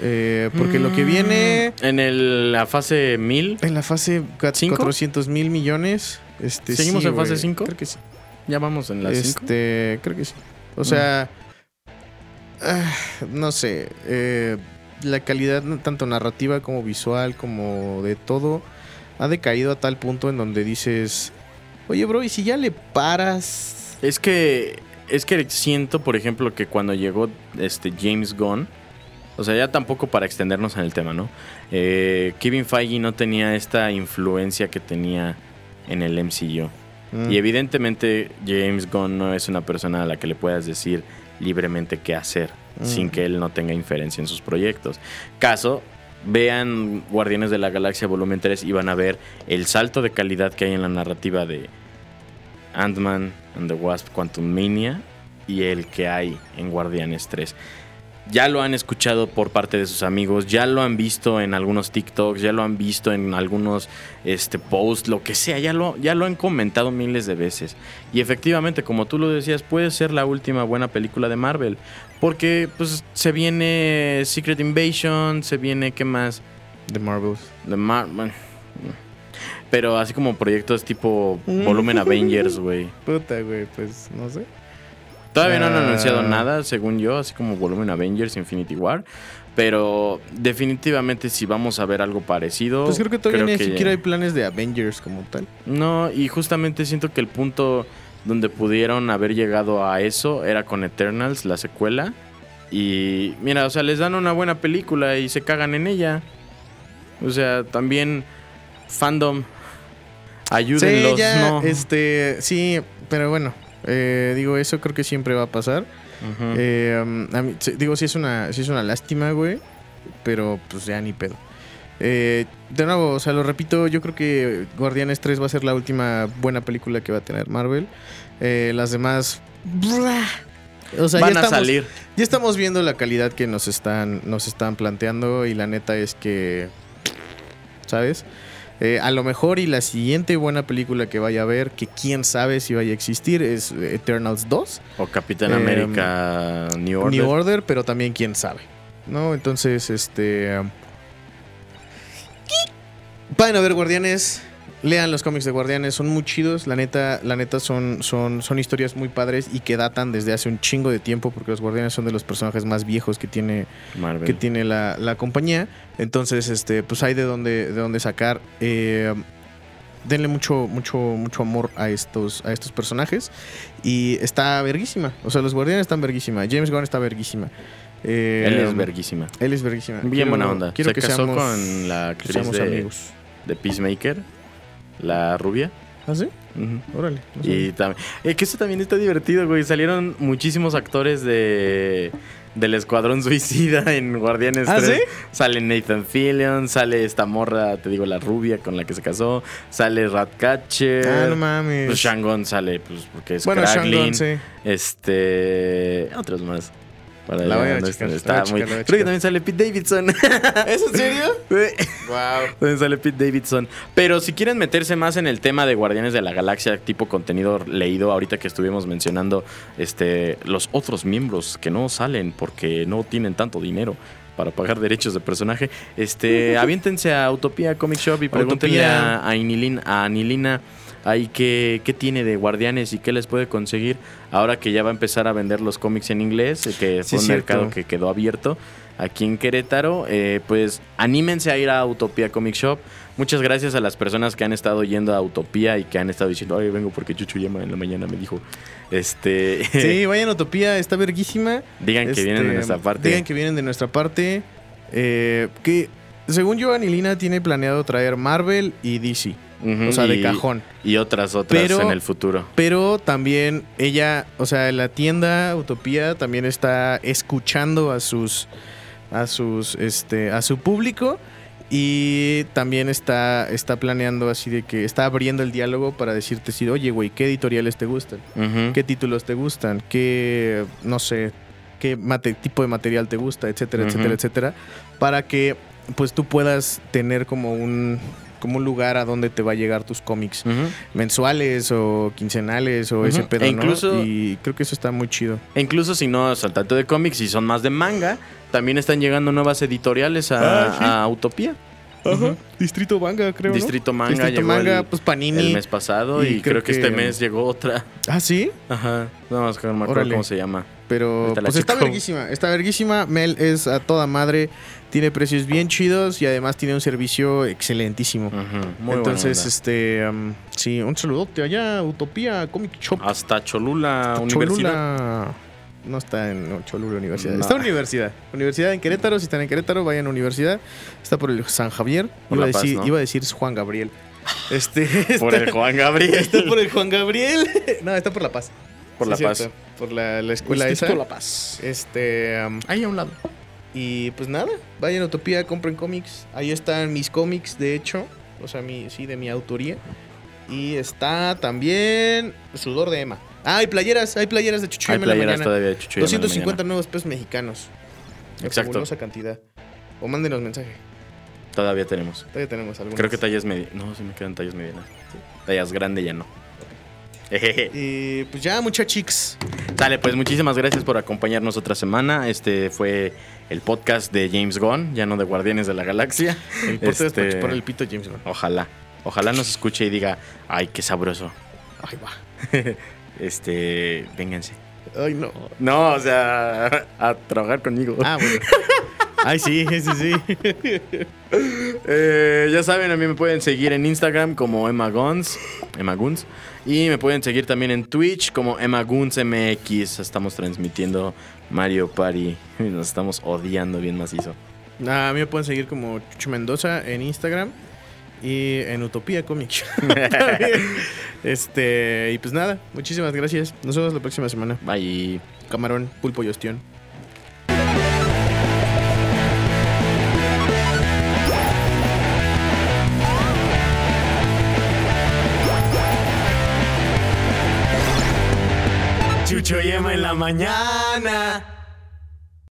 Eh, porque lo que viene. Mm, En el- la fase 1000, En la fase cua- ¿Cinco? 400 mil millones. Este, ¿Seguimos sí, en fase güey. cinco? Creo que sí. Ya vamos en la 5. Este, creo que sí. O sea, ah, no sé, eh, la calidad tanto narrativa como visual como de todo ha decaído a tal punto en donde dices, oye bro, ¿y si ya le paras? Es que es que siento, por ejemplo, que cuando llegó este James Gunn, o sea, ya tampoco para extendernos en el tema, ¿no? Eh, Kevin Feige no tenía esta influencia que tenía en el MCU. Mm, Y evidentemente James Gunn no es una persona a la que le puedas decir libremente qué hacer Mm. sin que él no tenga inferencia en sus proyectos. Caso vean Guardianes de la Galaxia Volumen 3 y van a ver el salto de calidad que hay en la narrativa de Ant-Man and the Wasp Quantum Mania y el que hay en Guardianes 3. Ya lo han escuchado por parte de sus amigos, ya lo han visto en algunos TikToks, ya lo han visto en algunos este, posts, lo que sea, ya lo, ya lo han comentado miles de veces. Y efectivamente, como tú lo decías, puede ser la última buena película de Marvel. Porque pues se viene Secret Invasion, se viene, ¿qué más? The Marvels. The Mar bueno, pero así como proyectos tipo volumen Avengers, güey. Puta, güey, pues no sé. Todavía no han anunciado nada, según yo, así como volumen Avengers, Infinity War. Pero definitivamente si vamos a ver algo parecido. Pues creo que todavía ni que- siquiera hay planes de Avengers como tal. No, y justamente siento que el punto donde pudieron haber llegado a eso era con Eternals, la secuela. Y mira, o sea, les dan una buena película y se cagan en ella. O sea, también fandom. Ayúdenlos, sí, ya, no. este, sí, pero bueno, eh, digo, eso creo que siempre va a pasar. Eh, um, a mí- sí, digo, sí es una, sí es una lástima, güey, pero pues ya ni pedo. Eh, de nuevo, o sea, lo repito, yo creo que Guardianes 3 va a ser la última buena película que va a tener Marvel. Eh, las demás... O sea, Van ya a estamos, salir. Ya estamos viendo la calidad que nos están, nos están planteando y la neta es que, ¿sabes? Eh, a lo mejor y la siguiente buena película que vaya a ver, que quién sabe si vaya a existir, es Eternals 2, O Capitán Eh, América New Order. New Order, pero también quién sabe, ¿no? Entonces, este... um, Vayan a ver Guardianes, lean los cómics de Guardianes, son muy chidos, la neta, la neta son, son, son historias muy padres y que datan desde hace un chingo de tiempo, porque los Guardianes son de los personajes más viejos que tiene Marvel. que tiene la, la compañía. Entonces, este, pues hay de dónde, de dónde sacar. Eh, denle mucho, mucho, mucho amor a estos, a estos personajes. Y está verguísima. O sea, los guardianes están verguísima. James Gunn está verguísima. Eh, Él es verguísima. Él es verguísima. Bien Quiero- buena onda. Quiero Se que casó seamos, con la actriz seamos de, amigos. de Peacemaker, la rubia. ¿Ah, sí? Órale. no Y también. Eh, que eso también está divertido, güey. Salieron muchísimos actores de. Del Escuadrón Suicida en Guardianes ¿Ah, 3. sí? Sale Nathan Fillion, sale esta morra, te digo, la rubia con la que se casó. Sale Ratcatcher. Ah, no mames. Pues Shangon sale, pues, porque es bueno, Kraglin. Shangon, sí. Este. Otros más. Para La voy a checar, está- voy a muy- checar, la voy a Creo que también sale Pete Davidson. ¿Es en serio? Wow. También sale Pete Davidson. Pero si quieren meterse más en el tema de Guardianes de la Galaxia, tipo contenido leído, ahorita que estuvimos mencionando este, los otros miembros que no salen porque no tienen tanto dinero para pagar derechos de personaje, este, aviéntense a Utopía Comic Shop y pregúntenle a, a a Anilina ahí qué, qué tiene de Guardianes y qué les puede conseguir ahora que ya va a empezar a vender los cómics en inglés, eh, que Sí, fue un cierto. mercado que quedó abierto aquí en Querétaro, eh, pues anímense a ir a Utopía Comic Shop. Muchas gracias a las personas que han estado yendo a Utopía y que han estado diciendo, ay, vengo porque Chuchu Yama en la mañana me dijo, este, Sí, vayan a Utopía, está verguísima. digan que Este, vienen de nuestra parte. Digan que vienen de nuestra parte. Eh, que según yo, Anilina tiene planeado traer Marvel y DC. O sea, de y- cajón. Y otras, otras Pero- en el futuro. Pero también ella, o sea, la tienda Utopía también está escuchando a sus, a sus, este, a su público y también está, está planeando así de que está abriendo el diálogo para decirte si, oye, güey, ¿qué editoriales te gustan? ¿Qué títulos te gustan? ¿Qué, no sé, qué mate- tipo de material te gusta? Etcétera, etcétera, etcétera. Para que, pues, tú puedas tener como un, como un lugar a donde te va a llegar tus cómics mensuales o quincenales o Ujú. ese pedo, E ¿no? Y creo que eso está muy chido. E incluso si no es al tanto de cómics y son más de manga, también están llegando nuevas editoriales a, Ah, sí. a Utopía. Ujú. Distrito Manga, creo, ¿no? Distrito Manga Distrito llegó Manga, el, pues Panini. el mes pasado y y, creo creo, que, este mes llegó otra. Ah, ¿sí? Ajá. No, más que no me acuerdo Órale. cómo se llama. Pero la pues está verguísima, está verguísima. Mel es a toda madre, tiene precios bien chidos y además tiene un servicio excelentísimo. Muy Entonces, este, um, sí, un saludote allá, Utopía Comic Shop. hasta Cholula Universidad. Cholula. No está en Cholula Universidad. No. Está en Universidad. Universidad en Querétaro. Si están en Querétaro, vayan a Universidad. Está por el San Javier. Por iba, a decir, ¿no? iba a decir Juan Gabriel. Este, Por está- el Juan Gabriel. Está por el Juan Gabriel. No, está por La Paz. Por Sí, La Paz. cierto. Por la, la escuela Instituto esa. La Paz. Este. um, Ahí a un lado. Y pues nada, vayan a Utopía, compren cómics. Ahí están mis cómics, de hecho. O sea, mi, sí, de mi autoría. Y está también Sudor de Emma. Ah, hay playeras, hay playeras de Chucho y Hay la playeras mañana. todavía de Chucho y Emma en la 250 mañana. nuevos pesos mexicanos. Exacto. Fabulosa cantidad. O mándenos mensaje. Todavía tenemos. Todavía tenemos algunos. Creo que tallas medianas. No, sí me quedan tallas medianas. Tallas grande ya no. Y pues ya, muchachos. Dale, pues muchísimas gracias por acompañarnos otra semana. Este fue el podcast de James Gunn, ya no de Guardianes de la Galaxia. El porte Este, chupar el pito James Gunn. Ojalá. Ojalá nos escuche y diga, ay, qué sabroso. Ay, va. Este, vénganse. Ay, no. No, o sea, a trabajar conmigo. Ah, bueno. Ay, sí, sí, sí. Eh, ya saben, a mí me pueden seguir en Instagram como Emma Guns, Emma Guns. Y me pueden seguir también en Twitch como Emma Guns MX. Estamos transmitiendo Mario Party. Y Nos estamos odiando bien macizo. Ah, a mí me pueden seguir como Chucho Mendoza en Instagram y en Utopía Comics. este, y pues nada, muchísimas gracias. Nos vemos la próxima semana. Bye. Camarón, pulpo y ostión. Chucho y Emma en la mañana.